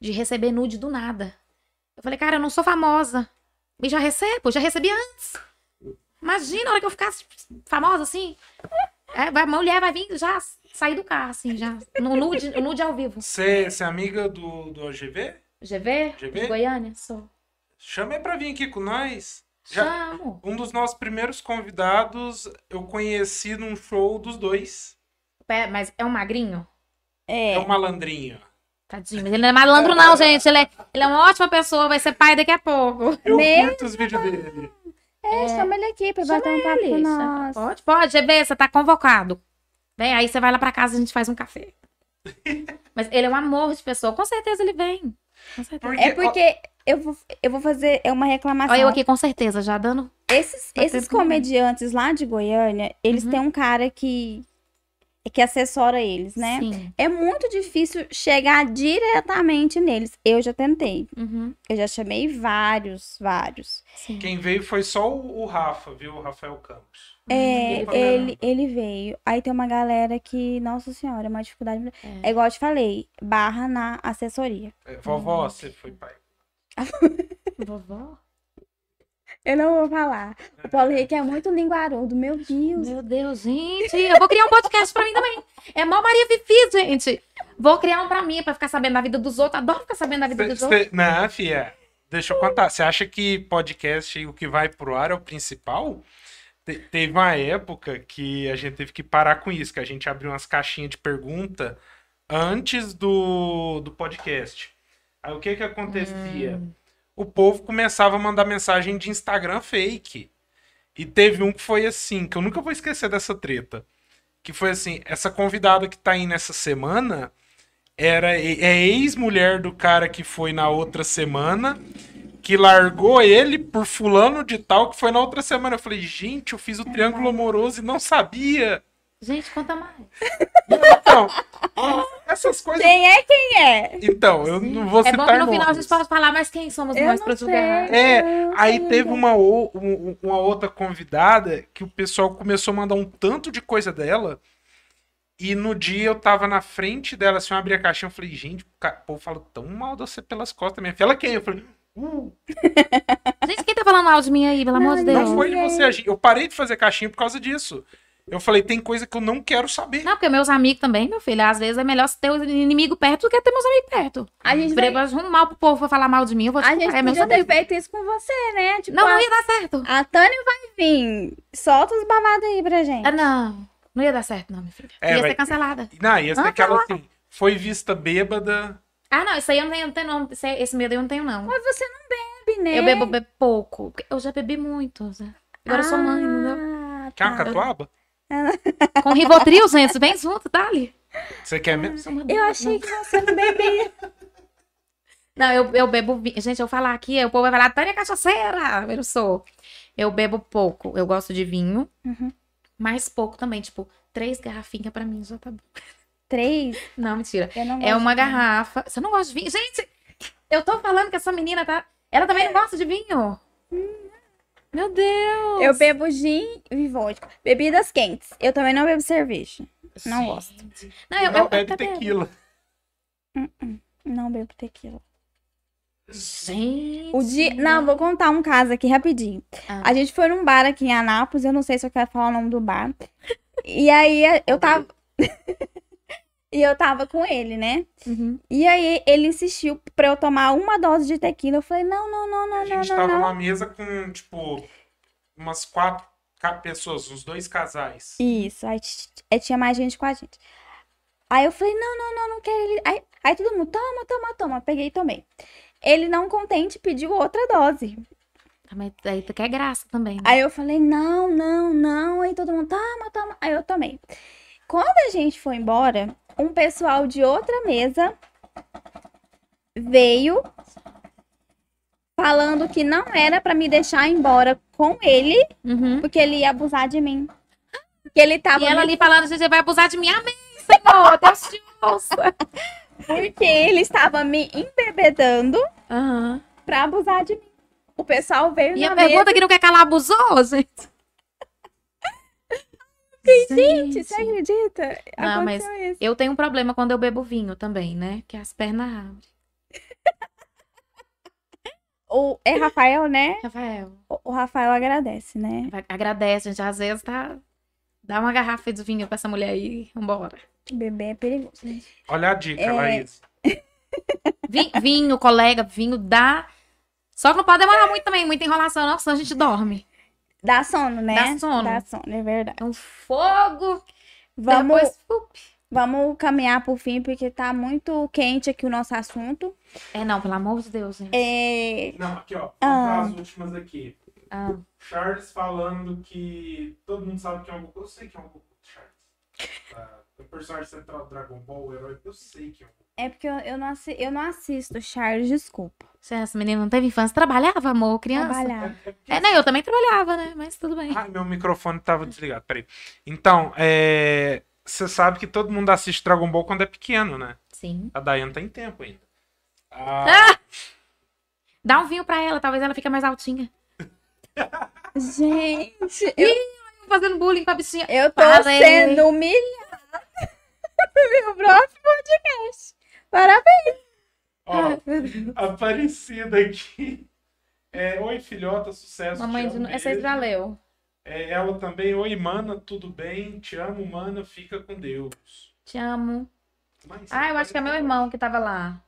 de receber nude do nada. Eu falei, cara, eu não sou famosa. E já recebo, já recebi antes. Imagina a hora que eu ficasse famosa assim. É, a mulher vai vir já sair do carro, assim, já. No nude, nude ao vivo. Você é amiga do, do OGV? GV? GV? De Goiânia? Sou. Chama ele pra vir aqui com nós. Já, Chamo. um dos nossos primeiros convidados eu conheci num show dos dois. Pé- Mas é um magrinho? É. É um malandrinho. Tadinho. Mas ele não é malandro, não, gente. Ele é, ele é uma ótima pessoa, vai ser pai daqui a pouco. Eu Meu curto os vídeos dele. É, chama ele aqui pra bater um papo Ele, nós. Pode, pode. Vê, você tá convocado. Vem, aí você vai lá pra casa e a gente faz um café. Mas ele é um amor de pessoa. Com certeza ele vem. Com certeza. Porque, É porque eu vou, eu vou fazer é uma reclamação. Olha eu aqui, com certeza, já dando. Esses, esses comediantes lá de Goiânia, eles Uhum. têm um cara que, que assessora eles, né? Sim. É muito difícil chegar diretamente neles. Eu já tentei. Uhum. Eu já chamei vários, vários. Sim. Quem veio foi só o, o Rafa, viu? O Rafael Campos. É, Pra ele, caramba. ele veio. Aí tem uma galera que, nossa senhora, é uma dificuldade. muito- É. É igual eu te falei, barra na assessoria. É, vovó, você foi pai. Vovó? Eu não vou falar. O Paulo Henrique é muito linguarudo, meu Deus. Meu Deus, gente. Eu vou criar um podcast pra mim também. É mó Maria Fifi, gente. Vou criar um pra mim, pra ficar sabendo da vida dos outros. Adoro ficar sabendo da vida Cê- dos outros. cê- não, fia. Deixa eu contar. Você acha que podcast, o que vai pro ar é o principal? Te- teve uma época que a gente teve que parar com isso, que a gente abriu umas caixinhas de pergunta antes do, do podcast. Aí o que que acontecia? O povo começava a mandar mensagem de Instagram fake. E teve um que foi assim, que eu nunca vou esquecer dessa treta. Que foi assim, essa convidada que tá aí nessa semana era é ex-mulher do cara que foi na outra semana, que largou ele por fulano de tal que foi na outra semana. Eu falei, gente, eu fiz o triângulo amoroso e não sabia. Gente, conta mais. Então, essas coisas. Quem é quem é? Então, eu não vou É citar bom que no final a nomes. gente pode falar, mas quem somos Eu nós não pra julgar? É, não aí teve uma, um- uma outra convidada que o pessoal começou a mandar um tanto de coisa dela. E no dia eu tava na frente dela, assim, eu abri a caixinha, eu falei, gente, o povo fala tão mal de você pelas costas, minha filha. Ela quem? Eu falei, uh, Gente, quem tá falando mal de mim aí, pelo amor de Não, Deus? não foi de você. Eu parei de fazer caixinha por causa disso. Eu falei, tem coisa que eu não quero saber. Não, porque meus amigos também, meu filho, às vezes é melhor ter o inimigo perto do que ter meus amigos perto. A gente, vai- arrumo mal pro povo pra falar mal de mim, eu vou te a gente é podia ter feito isso com você, né? Tipo, Não, a, não ia dar certo. a Tânia vai vir. Solta os babados aí pra gente. Ah, não. Não ia dar certo, não, minha filha. É, ia vai- ser cancelada. Não, e essa Ah, daquela tá. assim, foi vista bêbada. Ah, não, isso aí eu não tenho, não tenho não. Esse, esse medo eu não tenho, não. Mas você não bebe, né? Eu bebo, bebo pouco. Eu já bebi muito. Zé. Agora eu sou mãe, entendeu? Ah, Quer uma tá. catuaba? Com Rivotril, gente, vem junto, tá ali. Você quer mesmo? Eu achei que você não bebia. Não, eu, eu bebo vinho. Gente, eu falar aqui, o povo vai falar, Tânia Cachaceira. Eu não sou. Eu bebo pouco. Eu gosto de vinho. Uhum. Mas pouco também. Tipo, três garrafinhas pra mim já tá bom. Três? Não, mentira. Eu não É uma de vinho. garrafa. Você não gosta de vinho? Gente, eu tô falando que essa menina tá. Ela também não gosta de vinho. Meu Deus. Eu bebo gin e vodka. Bebidas quentes. Eu também não bebo cerveja. Não gosto. Não, eu, não eu, bebe eu bebo. tequila. Não bebo tequila. Gente. O dia... Não, vou contar um caso aqui rapidinho. Ah. A gente foi num bar aqui em Anápolis, eu não sei se eu quero falar o nome do bar. E aí eu tava. e eu tava com ele, né? Uhum. E aí ele insistiu pra eu tomar uma dose de tequila. Eu falei, não, não, não, não, A não, gente não, tava não. numa mesa com, tipo, umas quatro pessoas, uns dois casais. Isso, aí t- tinha mais gente com a gente. Aí eu falei, não, não, não, não quero ele. Aí, aí todo mundo, toma, toma, toma. Peguei e tomei. Ele não contente pediu outra dose. Ah, Mas aí tu quer graça também. né? Aí eu falei, não, não, não. Aí todo mundo, toma, toma. Aí eu tomei. Quando a gente foi embora, um pessoal de outra mesa veio falando que não era pra me deixar embora com ele, Uhum. porque ele ia abusar de mim. Que ele tava E ela me- ali falando, gente, vai abusar de mim. Amém, Senhor. Deus te ouça. porque ele estava me embebedando Aham. pra abusar de mim. O pessoal veio E na a mesa. pergunta que não quer calar abusou, gente. Gente, você acredita? Não, mas- Aconteceu isso. Eu tenho um problema quando eu bebo vinho também, né? Que as pernas abrem. O, é Rafael, né? Rafael, O, o Rafael agradece, né? agradece, gente. Às vezes tá. Dá uma garrafa de vinho pra essa mulher aí. Vambora. Bebê é perigoso. Olha a dica, É. Laís. Vi- vinho, colega, vinho dá. Só que não pode demorar muito também, muita enrolação, não, senão a gente dorme. Dá sono, né? Dá sono. Dá sono, é verdade. É um fogo. Vamos, Depois, up. vamos caminhar pro fim, porque tá muito quente aqui o nosso assunto. É, não, pelo amor de Deus, gente. É... Não, aqui, ó. Ah. As últimas aqui. Ah, Charles falando que todo mundo sabe que é um Goku. Eu sei que é um Goku, Charles. Ah, o personagem central do Dragon Ball, o herói, eu sei que é um Goku. É porque eu, eu, não assi- eu não assisto, Charles, desculpa. essa menina não teve infância. Trabalhava, amor, criança? Trabalhar. É, não, eu também trabalhava, né? Mas tudo bem. Ai, meu microfone tava desligado, peraí. Então, é. Você sabe que todo mundo assiste Dragon Ball quando é pequeno, né? Sim. A Dayane tem tempo ainda. Ah, Dá um vinho pra ela, talvez ela fique mais altinha. Gente, eu, Fazendo bullying com a bichinha. eu tô Parei. sendo humilhada meu próprio podcast. Parabéns. ó, Aparecida aqui. É, Oi, filhota, sucesso. Mamãe, de... essa aí já leu. É, ela também. Oi, mana, tudo bem? Te amo, mana, fica com Deus. Te amo. Mas, Ah, eu acho que é meu irmão que tava lá.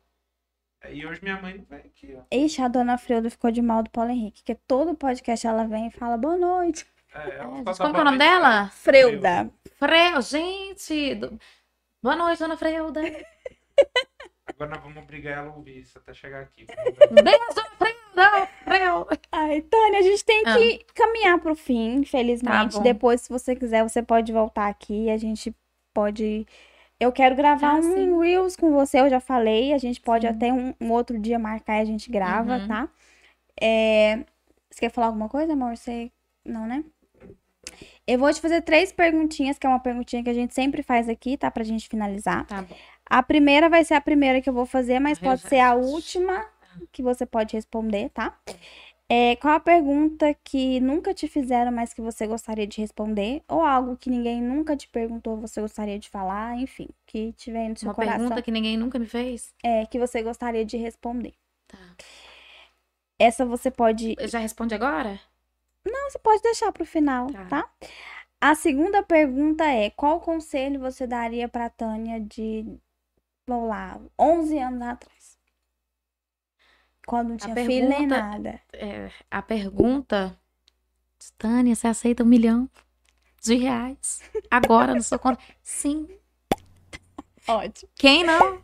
É, E hoje minha mãe não vem aqui, ó. Ixi, a dona Freuda ficou de mal do Paulo Henrique, que todo podcast ela vem e fala boa noite. É, É, ela só como é o nome dela? Freuda. Freu, gente. do- Boa noite, dona Freuda. Agora nós vamos obrigar ela a ouvir isso até chegar aqui. Beijo. Ai, Tânia, a gente tem Ah. que caminhar pro fim, infelizmente. Tá. Depois, se você quiser, você pode voltar aqui. A gente pode. Eu quero gravar Ah, um sim. Reels com você, eu já falei. A gente pode Sim. até um, um outro dia marcar e a gente grava, Uhum. tá? É, Você quer falar alguma coisa, amor? Você. Não, né? Eu vou te fazer três perguntinhas, que é uma perguntinha que a gente sempre faz aqui, tá? Pra gente finalizar. Tá bom. A primeira vai ser a primeira que eu vou fazer, mas Eu pode ser a última que você pode responder, tá? É, qual a pergunta que nunca te fizeram, mas que você gostaria de responder? Ou algo que ninguém nunca te perguntou, você gostaria de falar? Enfim, que tiver no seu Uma coração, pergunta que ninguém nunca me fez. é, que você gostaria de responder. Tá. Essa você pode. Já responde agora? Não, você pode deixar pro final, Tá. tá? A segunda pergunta é: qual conselho você daria pra Tânia de, lá, 11 anos atrás? Quando não tinha filho nem pergunta- nada. É, a pergunta. Tânia, você aceita um milhão de reais? Agora no seu conta? Sim. Ótimo. Quem não?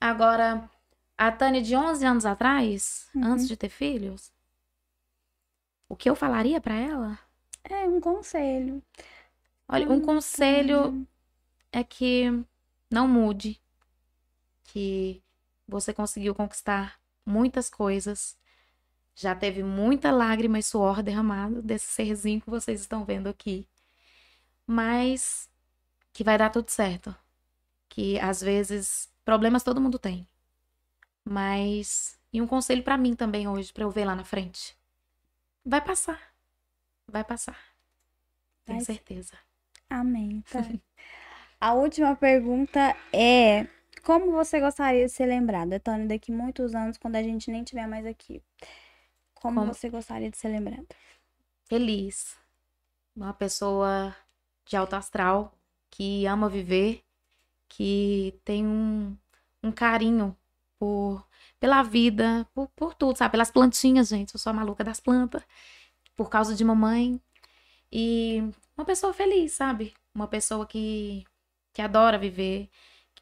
Agora, a Tânia de 11 anos atrás, Uhum. antes de ter filhos, o que eu falaria pra ela? É um conselho. Olha, um Hum, conselho hum. é que não mude, que você conseguiu conquistar muitas coisas, já teve muita lágrima e suor derramado desse serzinho que vocês estão vendo aqui, mas que vai dar tudo certo, que às vezes problemas todo mundo tem, mas e um conselho pra mim também hoje, pra eu ver lá na frente, vai passar, vai passar, tenho Vai certeza. Amém. Tá. A última pergunta é: como você gostaria de ser lembrada, Tânia, daqui muitos anos, quando a gente nem estiver mais aqui? Como, Como- você gostaria de ser lembrada? feliz, uma pessoa de alto astral que ama viver, que tem um, um carinho por pela vida, por, por tudo, sabe? Pelas plantinhas, gente. Eu sou a maluca das plantas, por causa de mamãe. E uma pessoa feliz, sabe? Uma pessoa que, que adora viver,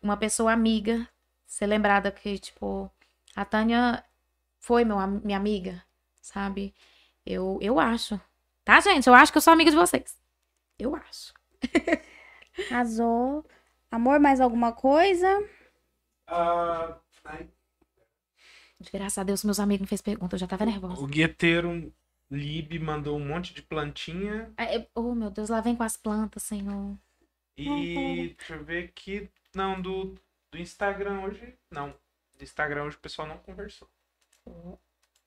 uma pessoa amiga, ser lembrada que, tipo, a Tânia foi meu, minha amiga, sabe? Eu, eu acho. Tá, gente? Eu acho que eu sou amiga de vocês. Eu acho. Arrasou. Amor, mais alguma coisa? Ah, ai, Graças a Deus, meus amigos me fez pergunta, eu já tava nervosa. o gueteiro Lib mandou um monte de plantinha. Oh, meu Deus, lá vem com as plantas, Senhor. E deixa eu ver aqui. Não, do, do Instagram hoje. Não. Do Instagram hoje o pessoal não conversou.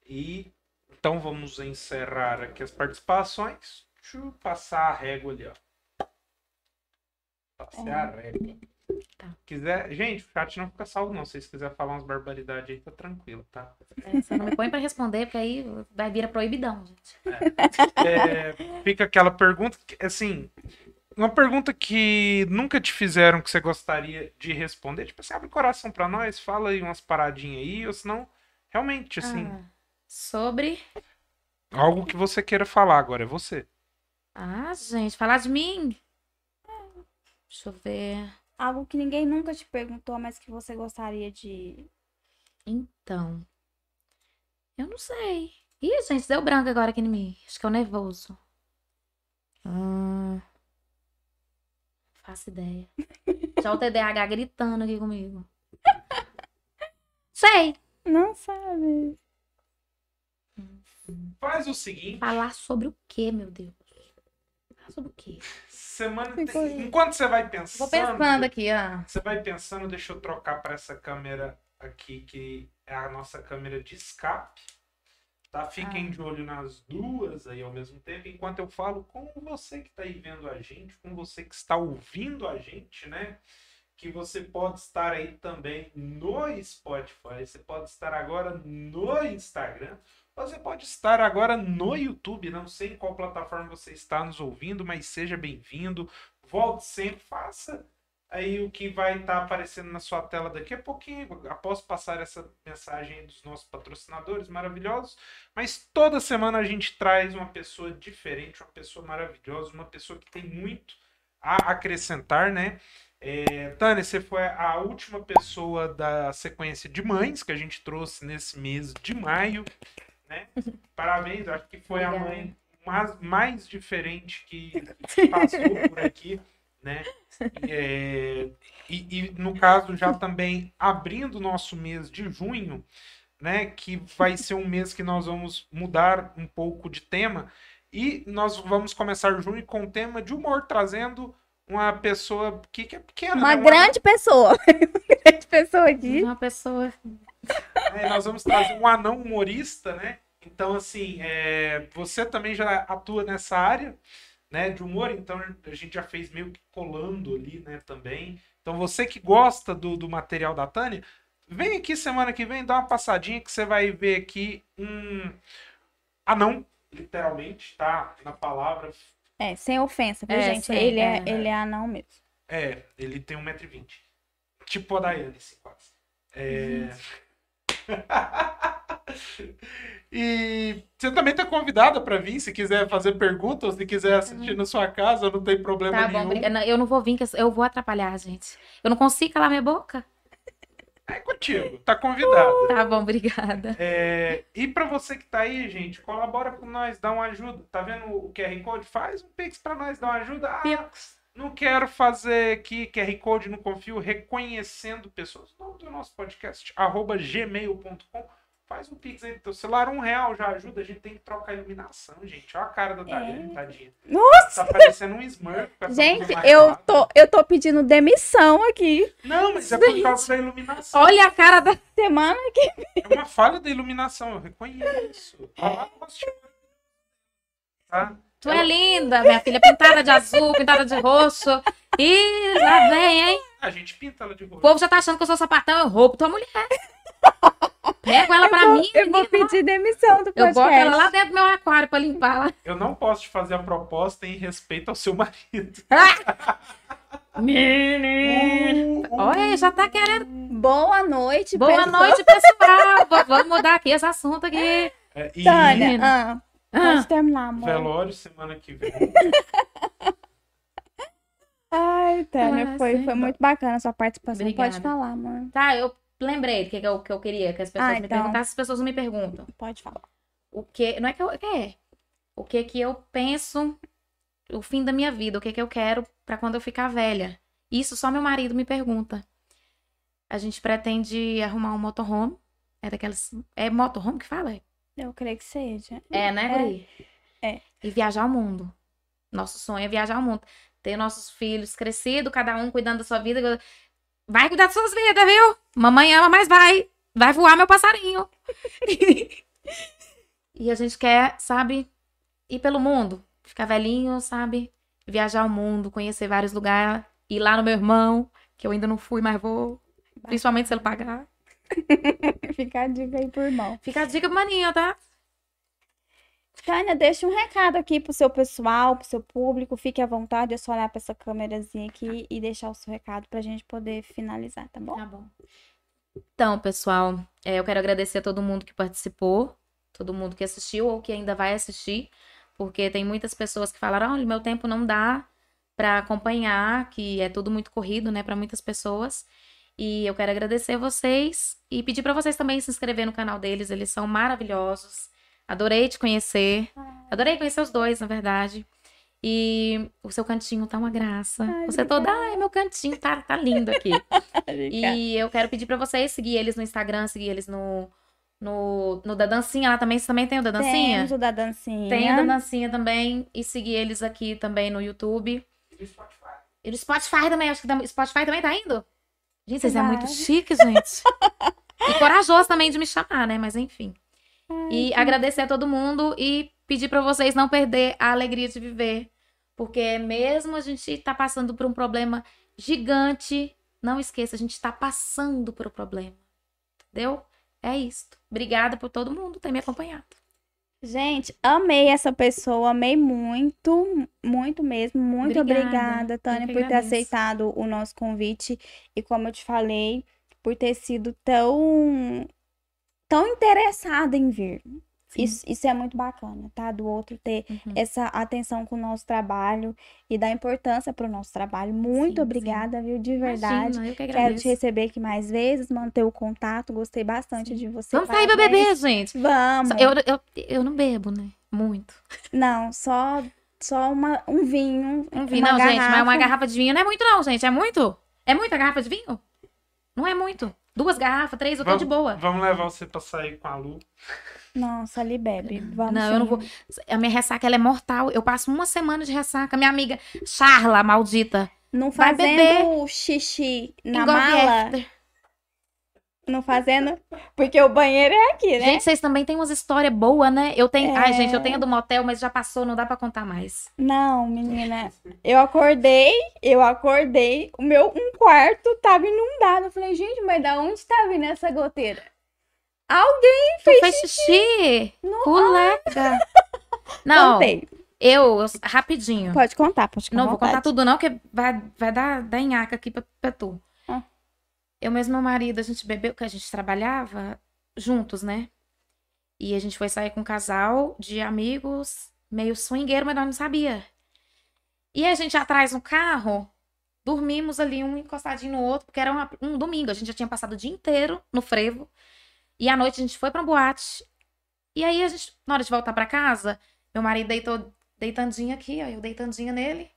E então vamos encerrar aqui as participações. Deixa eu passar a régua ali, ó. Passei a régua. Tá. Quiser, gente, o chat não fica salvo, não. Se vocês quiserem falar umas barbaridades aí, tá tranquilo, tá? É, você não me põe pra responder, porque aí vai vir a proibidão, gente. É, fica aquela pergunta, que, assim, uma pergunta que nunca te fizeram que você gostaria de responder. Tipo assim, abre o coração pra nós, fala aí umas paradinhas aí, ou senão, realmente, assim, Ah, sobre. algo que você queira falar agora, é você. Ah, gente, falar de mim? Deixa eu ver. Algo que ninguém nunca te perguntou, mas que você gostaria de. Então. Eu não sei. Ih, gente, deu branco agora aqui em mim. Acho que é o nervoso. Hum. Faço ideia. Já o TDAH gritando aqui comigo. Sei. Não sabe. Faz o seguinte. Falar sobre o quê, meu Deus? Falar sobre o quê? Semana Ficou- Enquanto você vai pensando. Vou pensando aqui, ó. Você vai pensando, deixa eu trocar para essa câmera aqui, que é a nossa câmera de escape. Tá? Fiquem Ah. de olho nas duas aí ao mesmo tempo, enquanto eu falo com você que está aí vendo a gente, com você que está ouvindo a gente, né? Que você pode estar aí também no Spotify, você pode estar agora no Instagram, você pode estar agora no YouTube. Não sei em qual plataforma você está nos ouvindo, mas seja bem-vindo. Volte sempre, faça aí o que vai estar aparecendo na sua tela daqui a pouquinho, após passar essa mensagem dos nossos patrocinadores maravilhosos. Mas toda semana a gente traz uma pessoa diferente, uma pessoa maravilhosa, uma pessoa que tem muito a acrescentar, né? É, Tânia, você foi a última pessoa da sequência de mães que a gente trouxe nesse mês de maio, né? Parabéns, acho que foi a Obrigada. mãe mais, mais diferente que passou por aqui, né? É, e, e, no caso já também abrindo o nosso mês de junho, né? Que vai ser um mês que nós vamos mudar um pouco de tema e nós vamos começar junho com o tema de humor, trazendo uma pessoa que, que é pequena. Uma né? grande pessoa. Uma grande pessoa aqui. Uma pessoa. É, nós vamos trazer um anão humorista, né? Então, assim, é, você também já atua nessa área, né, de humor, então a gente já fez meio que colando ali, né, também. Então, você que gosta do, do material da Tânia, vem aqui semana que vem, dá uma passadinha que você vai ver aqui um anão, literalmente, tá? Na palavra. É, sem ofensa, viu, É, gente? sem- ele, é, é. ele é anão mesmo. É, ele tem 1,20m. Tipo a Daiane, assim, quase. É... e você também tá convidada para vir, se quiser fazer perguntas, se quiser assistir na sua casa, não tem problema Tá bom, nenhum. Não, Eu não vou vir, eu- vou atrapalhar, gente. Eu não consigo calar minha boca. É contigo, tá convidada. Tá bom, obrigada. É, e para você que tá aí, gente, colabora com nós, dá uma ajuda. Tá vendo o QR Code? Faz um Pix para nós, dá uma ajuda. Ah, Pix. não quero fazer aqui QR Code, não confio, reconhecendo pessoas. O nome do nosso podcast, arroba gmail.com. Faz um Pix aí do teu celular, um real já ajuda. A gente tem que trocar a iluminação, gente. Olha a cara da Daiane, tadinha. Nossa! Tá parecendo um Smurf. Gente, eu tô, eu tô pedindo demissão aqui. Não, mas é por causa da iluminação. Olha a cara da. Semana que É uma falha da iluminação, eu reconheço. Olha lá, te- Tá? Tu é linda, minha filha. Pintada de azul, pintada de roxo. Ih, lá vem, hein? A gente pinta ela de O roxo. povo já tá achando que eu sou sapatão, eu roubo tua mulher. Pego ela pra mim, eu vou pedir demissão do Eu podcast. boto ela lá dentro do meu aquário pra limpar lá. Eu não posso te fazer a proposta em respeito ao seu marido. Menino. Olha, já tá querendo. Boa noite, Boa pessoal. noite, pessoal. Vamos mudar aqui esse assunto aqui. É, e Tânia, ah, Ah, pode terminar, amor. velório semana que vem. Ai, Tânia, Ah, foi, foi muito bacana a sua participação. Obrigada. Pode falar, amor. tá, eu lembrei do que, eu, que eu queria que as pessoas Ah, me então. perguntassem. As pessoas não me perguntam. Pode falar. O que. Não é que eu. É. O que que eu penso. O fim da minha vida. O que que eu quero pra quando eu ficar velha. Isso só meu marido me pergunta. A gente pretende arrumar um motorhome. É daquelas. É motorhome que fala? Eu creio que seja. É, né, É. É. E viajar ao mundo. Nosso sonho é viajar ao mundo. Ter nossos filhos crescidos, cada um cuidando da sua vida. Vai cuidar das suas vidas, viu? Mamãe ama, mas vai. Vai voar meu passarinho. e a gente quer, sabe, ir pelo mundo. Ficar velhinho, sabe? Viajar ao mundo, conhecer vários lugares. Ir lá no meu irmão, que eu ainda não fui, mas vou. Principalmente se ele pagar. Fica a dica aí pro irmão. Fica a dica maninha, tá? Tânia, deixa um recado aqui pro seu pessoal, pro seu público. Fique à vontade, é só olhar pra essa câmerazinha aqui e deixar o seu recado pra gente poder finalizar, tá bom? Tá bom. Então, pessoal, é, eu quero agradecer a todo mundo que participou, todo mundo que assistiu ou que ainda vai assistir, porque tem muitas pessoas que falaram: olha, meu tempo não dá para acompanhar, que é tudo muito corrido, né, para muitas pessoas. E eu quero agradecer vocês e pedir para vocês também se inscrever no canal deles, eles são maravilhosos. Adorei te conhecer. Adorei conhecer os dois, na verdade. E o seu cantinho tá uma graça. Ai, Você toda, ai, meu cantinho tá, tá lindo aqui. e eu quero pedir pra vocês seguir eles no Instagram, seguir eles no, no, no da dancinha. Lá também, você também tem o da dancinha? Temos o da dancinha. Tem o da dancinha também. E seguir eles aqui também no YouTube. E Spotify. E no Spotify também, acho que o Spotify também tá indo. Gente, vocês é muito chique, gente. e corajoso também de me chamar, né? Mas enfim. E agradecer a todo mundo e pedir pra vocês não perder a alegria de viver. Porque mesmo a gente tá passando por um problema gigante, não esqueça, a gente tá passando por um problema. Entendeu? É isso. Obrigada por todo mundo ter me acompanhado. Gente, amei essa pessoa, amei muito, muito mesmo. Muito Obrigada. obrigada, Tânia, por ter aceitado o nosso convite e, como eu te falei, por ter sido tão, tão interessada em vir. Sim. Isso, isso é muito bacana, tá? Do outro ter Uhum. essa atenção com o nosso trabalho e dar importância para o nosso trabalho. Muito Sim, sim. obrigada, viu? De verdade. Imagina, eu que Quero agradeço. te receber aqui mais vezes, manter o contato. Gostei bastante de você. Vamos sair pra beber, gente. Vamos. Eu, eu, eu não bebo, né? Muito. Não, só, só uma, um vinho. Um vinho, não, gente, mas uma garrafa. garrafa de vinho não é muito, não, gente. É muito? É muita garrafa de vinho? Não é muito. Duas garrafas, três, eu tô de boa. Vamos levar você pra sair com a Lu. Nossa, ali bebe. Vamos Não, eu não sim. vou. A minha ressaca, ela é mortal. Eu passo uma semana de ressaca. Minha amiga Charla, maldita. Não Vai fazendo xixi na mala. after. Não fazendo. Porque o banheiro é aqui, né? Gente, vocês também têm umas histórias boas, né? Eu tenho. Ai, É. gente, eu tenho a do motel, mas já passou, não dá pra contar mais. Não, menina. Eu acordei, eu acordei. O meu um quarto tava inundado. Eu falei, gente, mas da onde tá vindo essa goteira? Alguém Tu fez, fez xixi? no. Colega. Não, Contei. eu, eu- rapidinho. Pode contar, pode contar. Não vou contar tudo, não, porque vai, vai dar, dar nhaca aqui pra, pra tu. Eu mesmo e meu marido, a gente bebeu, porque a gente trabalhava juntos, né? E a gente foi sair com um casal de amigos, meio swingueiro, mas nós não sabia. E a gente atrás no carro, dormimos ali um encostadinho no outro, porque era uma- um domingo, a gente já tinha passado o dia inteiro no frevo. E à noite a gente foi pra boate. E aí a gente, na hora de voltar pra casa, meu marido deitou deitandinho aqui, ó, eu deitandinha nele.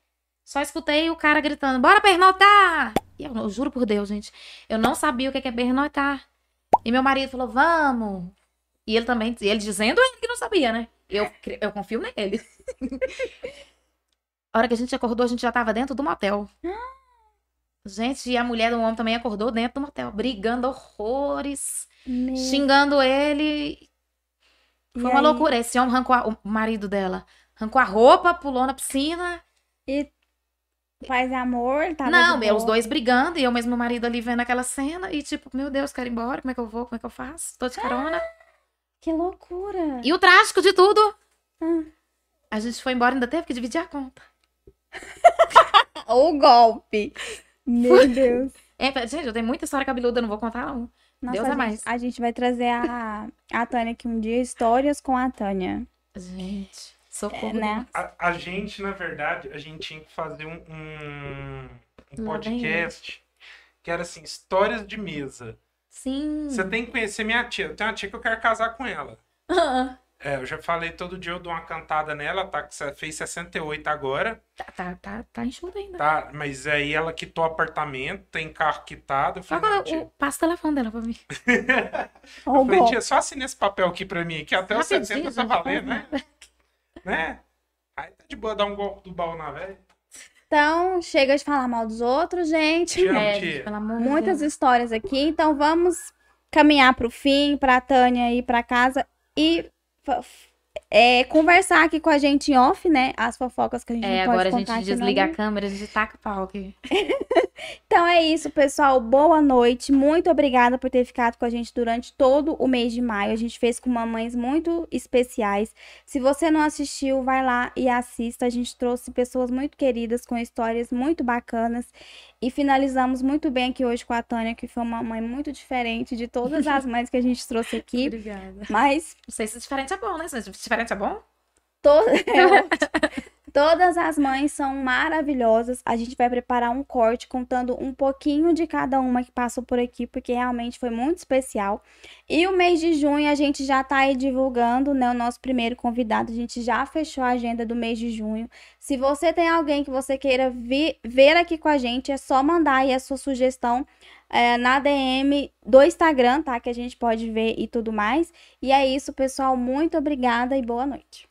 Só escutei o cara gritando, bora pernotar! E eu, eu juro por Deus, gente, eu não sabia o que é pernotar. E meu marido falou, vamos! E ele também, ele dizendo ele que não sabia, né? Eu, eu confio nele. a hora que a gente acordou, a gente já tava dentro do motel. Gente, e a mulher do homem também acordou dentro do motel, brigando horrores, Meu- xingando ele. E Foi uma aí? loucura. Esse homem arrancou a- o marido dela. Arrancou a roupa, pulou na piscina. Paz e amor, tava não, é, os dois brigando e eu mesmo meu marido ali vendo aquela cena e tipo, meu Deus, quero ir embora, como é que eu vou, como é que eu faço? Tô de carona. Que loucura. E o trágico de tudo, Ah. a gente foi embora ainda teve que dividir a conta. O golpe. Meu Deus. É, gente, eu tenho muita história cabeluda, não vou contar não. Nossa, Deus a é gente, mais. a gente vai trazer a, a Tânia aqui um dia, histórias com a Tânia. Gente, socorro. É, né? A, a gente, na verdade, a gente tinha que fazer um, um, um podcast que era assim, histórias de mesa. Sim. Você tem que conhecer minha tia. Eu tenho uma tia que eu quero casar com ela. É, eu já falei todo dia, eu dou uma cantada nela, tá? Que você fez 68 agora, tá, tá, tá, tá enxuto ainda. tá? Mas aí ela quitou o apartamento, tem carro quitado. Eu falei, Agora, não, tia. o, passa o telefone dela pra mim. Eu falei, tia, só assina esse papel aqui pra mim, que até os Rapidinho, 60 tá valendo, né? Né? Aí tá de boa dar um golpe do baú na velha. Então, chega de falar mal dos outros, gente. Te amo, É, gente, pelo amor Muitas Deus. histórias aqui. Então, vamos caminhar pro fim, pra Tânia ir pra casa e é, conversar aqui com a gente em off, né? As fofocas que a gente É, não pode agora a contar gente desliga a câmera, a gente taca o pau aqui. Então é isso, pessoal. Boa noite. Muito obrigada por ter ficado com a gente durante todo o mês de maio. A gente fez com mamães muito especiais. Se você não assistiu, vai lá e assista. A gente trouxe pessoas muito queridas com histórias muito bacanas. E finalizamos muito bem aqui hoje com a Tânia, que foi uma mãe muito diferente de todas as mães que a gente trouxe aqui. Obrigada. Mas Não sei se diferente é bom, né? Se diferente é bom? to- Todas as mães são maravilhosas. A gente vai preparar um corte contando um pouquinho de cada uma que passou por aqui, porque realmente foi muito especial. E o mês de junho a gente já tá aí divulgando, né? O nosso primeiro convidado. A gente já fechou a agenda do mês de junho. Se você tem alguém que você queira vir, ver aqui com a gente, é só mandar aí a sua sugestão é, na DM do Instagram, tá? Que a gente pode ver e tudo mais. E é isso, pessoal. Muito obrigada e boa noite.